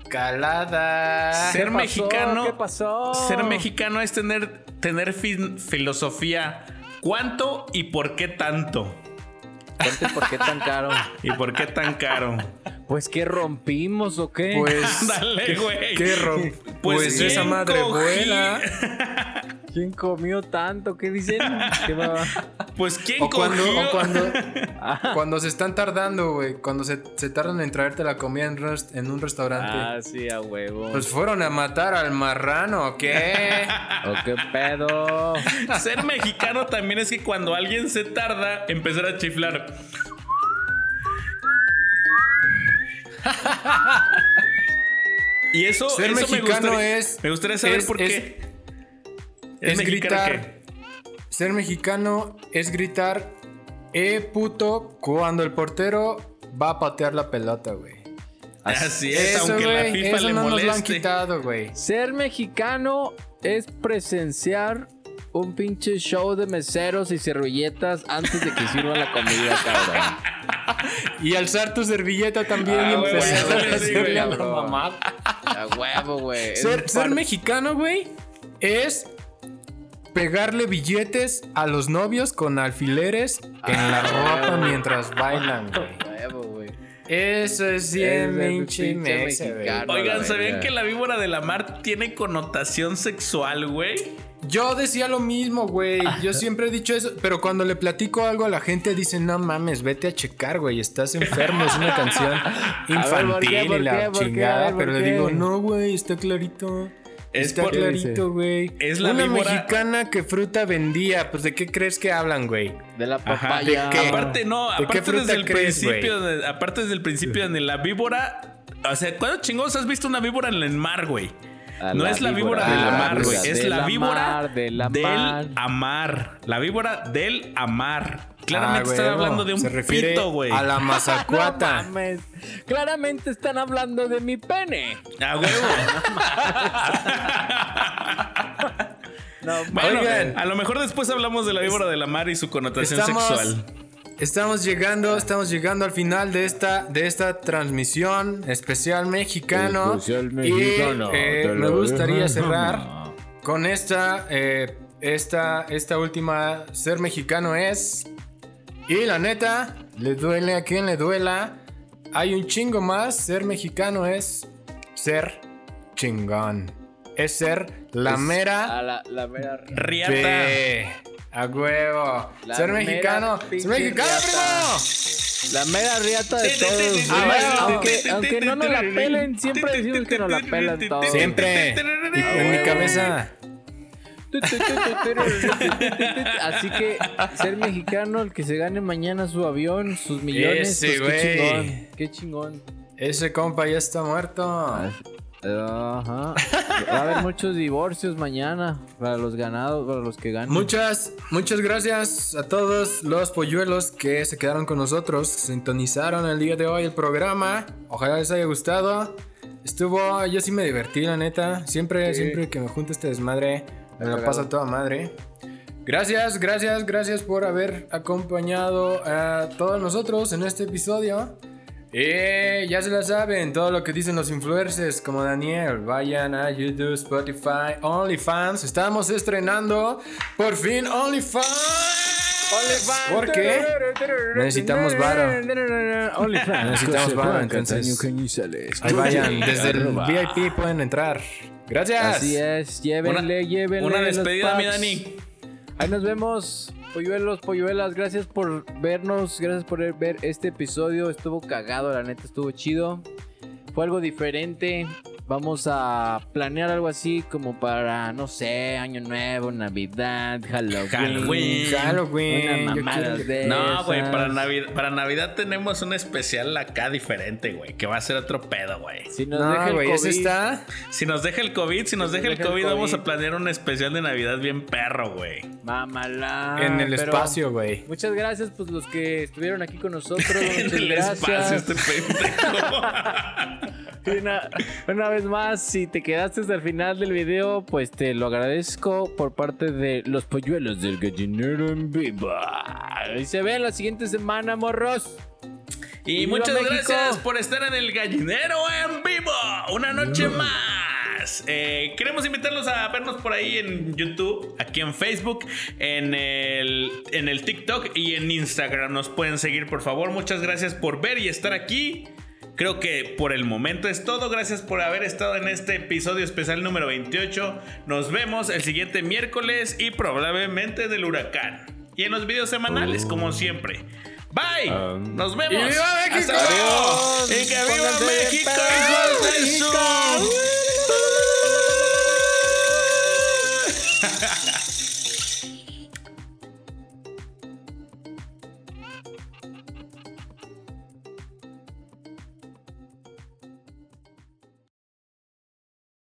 Speaker 1: Calada.
Speaker 3: Ser
Speaker 2: ¿Qué pasó?
Speaker 3: mexicano.
Speaker 2: ¿Qué pasó?
Speaker 3: Ser mexicano es tener, tener fin- filosofía. ¿Cuánto y por qué tanto?
Speaker 2: Cuente por qué tan caro.
Speaker 3: ¿Y por qué tan caro?
Speaker 2: Pues que rompimos o qué.
Speaker 1: Pues.
Speaker 3: Dale, güey.
Speaker 1: ¿Qué
Speaker 3: Pues
Speaker 1: Pues, esa madre
Speaker 3: cogí.
Speaker 1: vuela.
Speaker 2: ¿Quién comió tanto? ¿Qué dicen? ¿Qué va?
Speaker 3: Pues quién
Speaker 1: O cuando,
Speaker 3: cogió?
Speaker 1: o cuando, cuando se están tardando, güey. Cuando se, se tardan en traerte la comida en, rest- en un restaurante.
Speaker 2: Ah, sí, a huevo.
Speaker 1: Pues fueron a matar al marrano, ¿o ¿qué?
Speaker 2: ¿O qué pedo?
Speaker 3: Ser mexicano también es que cuando alguien se tarda, empezar a chiflar. Y eso,
Speaker 1: Ser
Speaker 3: eso me
Speaker 1: mexicano
Speaker 3: gustaría,
Speaker 1: es-
Speaker 3: Me gustaría saber
Speaker 1: es-
Speaker 3: por
Speaker 1: es-
Speaker 3: qué.
Speaker 1: es
Speaker 3: mexicano
Speaker 1: gritar.
Speaker 3: qué?
Speaker 1: Ser mexicano es gritar, eh, puto, cuando el portero va a patear la pelota, güey.
Speaker 3: Así es,
Speaker 1: Eso,
Speaker 3: aunque la FIFA
Speaker 1: eso
Speaker 3: le
Speaker 1: no nos lo han
Speaker 3: moleste.
Speaker 1: quitado, güey.
Speaker 2: Ser mexicano es presenciar un pinche show de meseros y servilletas antes de que sirvan la comida, cabrón.
Speaker 1: Y alzar tu servilleta también
Speaker 3: Ah,
Speaker 1: y empezar a a la
Speaker 2: bro.
Speaker 1: mamá.
Speaker 2: A huevo, güey. Es
Speaker 1: Ser,
Speaker 2: un
Speaker 1: ser
Speaker 2: par-
Speaker 1: mexicano, güey, es pegarle billetes a los novios con alfileres en la ropa mientras bailan, güey. Eso es bien pinche
Speaker 2: mexicano.
Speaker 3: Oigan, ¿sabían que la víbora de la mar tiene connotación sexual, güey?
Speaker 1: Yo decía lo mismo, güey. Yo siempre he dicho eso, pero cuando le platico algo a la gente dicen, no mames, vete a checar, güey, estás enfermo, es una canción infantil
Speaker 2: ¿por qué?
Speaker 1: y
Speaker 2: ¿Por
Speaker 1: la
Speaker 2: qué? ¿Por qué?
Speaker 1: chingada.
Speaker 2: A ver, ¿por
Speaker 1: pero le digo, no, güey, está clarito.
Speaker 3: Es
Speaker 1: está
Speaker 3: por-
Speaker 1: clarito, güey.
Speaker 3: Es la
Speaker 1: Una
Speaker 3: víbora-
Speaker 1: mexicana que fruta vendía. Pues, ¿de qué crees que hablan, güey?
Speaker 2: De la
Speaker 3: Ajá.
Speaker 2: papaya.
Speaker 1: ¿De qué?
Speaker 3: Aparte, no,
Speaker 1: ¿De qué
Speaker 3: aparte
Speaker 1: fruta
Speaker 3: desde el
Speaker 1: crees,
Speaker 3: principio, de- aparte desde el principio de la víbora. O sea, ¿cuándo chingados has visto una víbora en el mar, güey? No
Speaker 2: la
Speaker 3: es la víbora,
Speaker 2: víbora
Speaker 3: de la
Speaker 1: de
Speaker 3: mar,
Speaker 1: la
Speaker 3: güey. Es la víbora
Speaker 2: mar, de la
Speaker 3: del
Speaker 2: mar.
Speaker 3: amar. La víbora del amar. Claramente
Speaker 1: Ah,
Speaker 3: están hablando de un
Speaker 1: Se refiere
Speaker 3: pito, güey.
Speaker 1: a la
Speaker 2: No
Speaker 1: mazacuata.
Speaker 2: mames. Claramente están hablando de mi pene.
Speaker 3: A huevo.
Speaker 2: No,
Speaker 3: Bueno,
Speaker 1: Oigan.
Speaker 3: a lo mejor después hablamos de la víbora de la mar y su connotación
Speaker 1: Estamos,
Speaker 3: sexual.
Speaker 1: Estamos llegando, estamos llegando al final de esta, de esta transmisión especial mexicano.
Speaker 2: Especial mexicano,
Speaker 1: y eh, me gustaría cerrar con esta, eh, esta, esta última. Ser mexicano es. Y la neta, le duele a quien le duela. Hay un chingo más. Ser mexicano es ser chingón. Es ser la
Speaker 2: Es
Speaker 1: mera
Speaker 2: A la, la mera.
Speaker 3: Riata.
Speaker 1: A huevo.
Speaker 2: La
Speaker 1: ser mexicano. Ser mexicano,
Speaker 2: riata.
Speaker 1: primo.
Speaker 2: La mera riata de todos.
Speaker 3: ti,
Speaker 2: aunque, aunque no nos la pelen, siempre decimos que nos la pelan todos.
Speaker 1: Siempre. Y en mi cabeza.
Speaker 2: Así que ser mexicano, el que se gane mañana su avión, sus millones,
Speaker 1: Ese,
Speaker 2: pues qué chingón. Qué chingón.
Speaker 1: Ese compa ya está muerto.
Speaker 2: Ajá. Va a haber muchos divorcios mañana para los ganados, para los que ganan.
Speaker 1: Muchas, muchas gracias a todos los polluelos que se quedaron con nosotros, sintonizaron el día de hoy el programa. Ojalá les haya gustado. Estuvo, yo sí me divertí, la neta. Siempre,
Speaker 2: Sí.
Speaker 1: siempre que me junte este desmadre, me la
Speaker 2: cagado.
Speaker 1: paso a toda madre. Gracias, gracias, gracias por haber acompañado a todos nosotros en este episodio. Y ya se la saben, todo lo que dicen los influencers como Daniel, vayan a YouTube, Spotify, OnlyFans. Estamos estrenando por fin OnlyFans. ¿Por qué? Necesitamos varo.
Speaker 2: OnlyFans.
Speaker 1: Necesitamos varo, entonces. Ahí vayan, desde el VIP pueden entrar. Gracias.
Speaker 2: Así es, llévenle, llévenle.
Speaker 3: Una despedida, mi. Dani.
Speaker 2: Ahí nos vemos, polluelos, polluelas. Gracias por vernos, gracias por ver este episodio. Estuvo cagado, la neta, estuvo chido. Fue algo diferente. Vamos a planear algo así como para, no sé, Año Nuevo, Navidad, Halloween.
Speaker 3: Halloween.
Speaker 1: Halloween.
Speaker 2: Una mamada de
Speaker 3: No, güey, para Navidad, para Navidad tenemos un especial acá diferente, güey, que va a ser otro pedo, güey.
Speaker 2: Si nos deja el
Speaker 1: ese
Speaker 2: COVID,
Speaker 1: está.
Speaker 3: Si nos deja el COVID, si nos deja el
Speaker 2: deja el
Speaker 3: COVID, vamos a planear un especial de Navidad bien perro, güey.
Speaker 2: Mámala.
Speaker 1: en el
Speaker 2: pero
Speaker 1: espacio, güey.
Speaker 2: Muchas gracias, pues los que estuvieron aquí con nosotros.
Speaker 3: en el
Speaker 2: gracias.
Speaker 3: espacio, este pendejo.
Speaker 2: Una vez más, si te quedaste hasta el final del video, pues te lo agradezco por parte de los polluelos del gallinero en vivo. Y se ven la siguiente semana, morros.
Speaker 3: Y
Speaker 2: ¡Viva
Speaker 3: muchas gracias por estar en el gallinero en vivo. Una noche más. Eh, queremos invitarlos a vernos por ahí en YouTube, aquí en Facebook, en el, en el TikTok y en Instagram. Nos pueden seguir, por favor. Muchas gracias por ver y estar aquí. Creo que por el momento es todo. Gracias por haber estado en este episodio especial número 28. Nos vemos el siguiente miércoles y probablemente del huracán. Y en los videos semanales, como siempre. Bye. Nos vemos.
Speaker 1: ¡Y viva México!
Speaker 3: Hasta luego.
Speaker 2: Adiós.
Speaker 3: Y que viva
Speaker 2: Pónganse
Speaker 3: México, hijos de su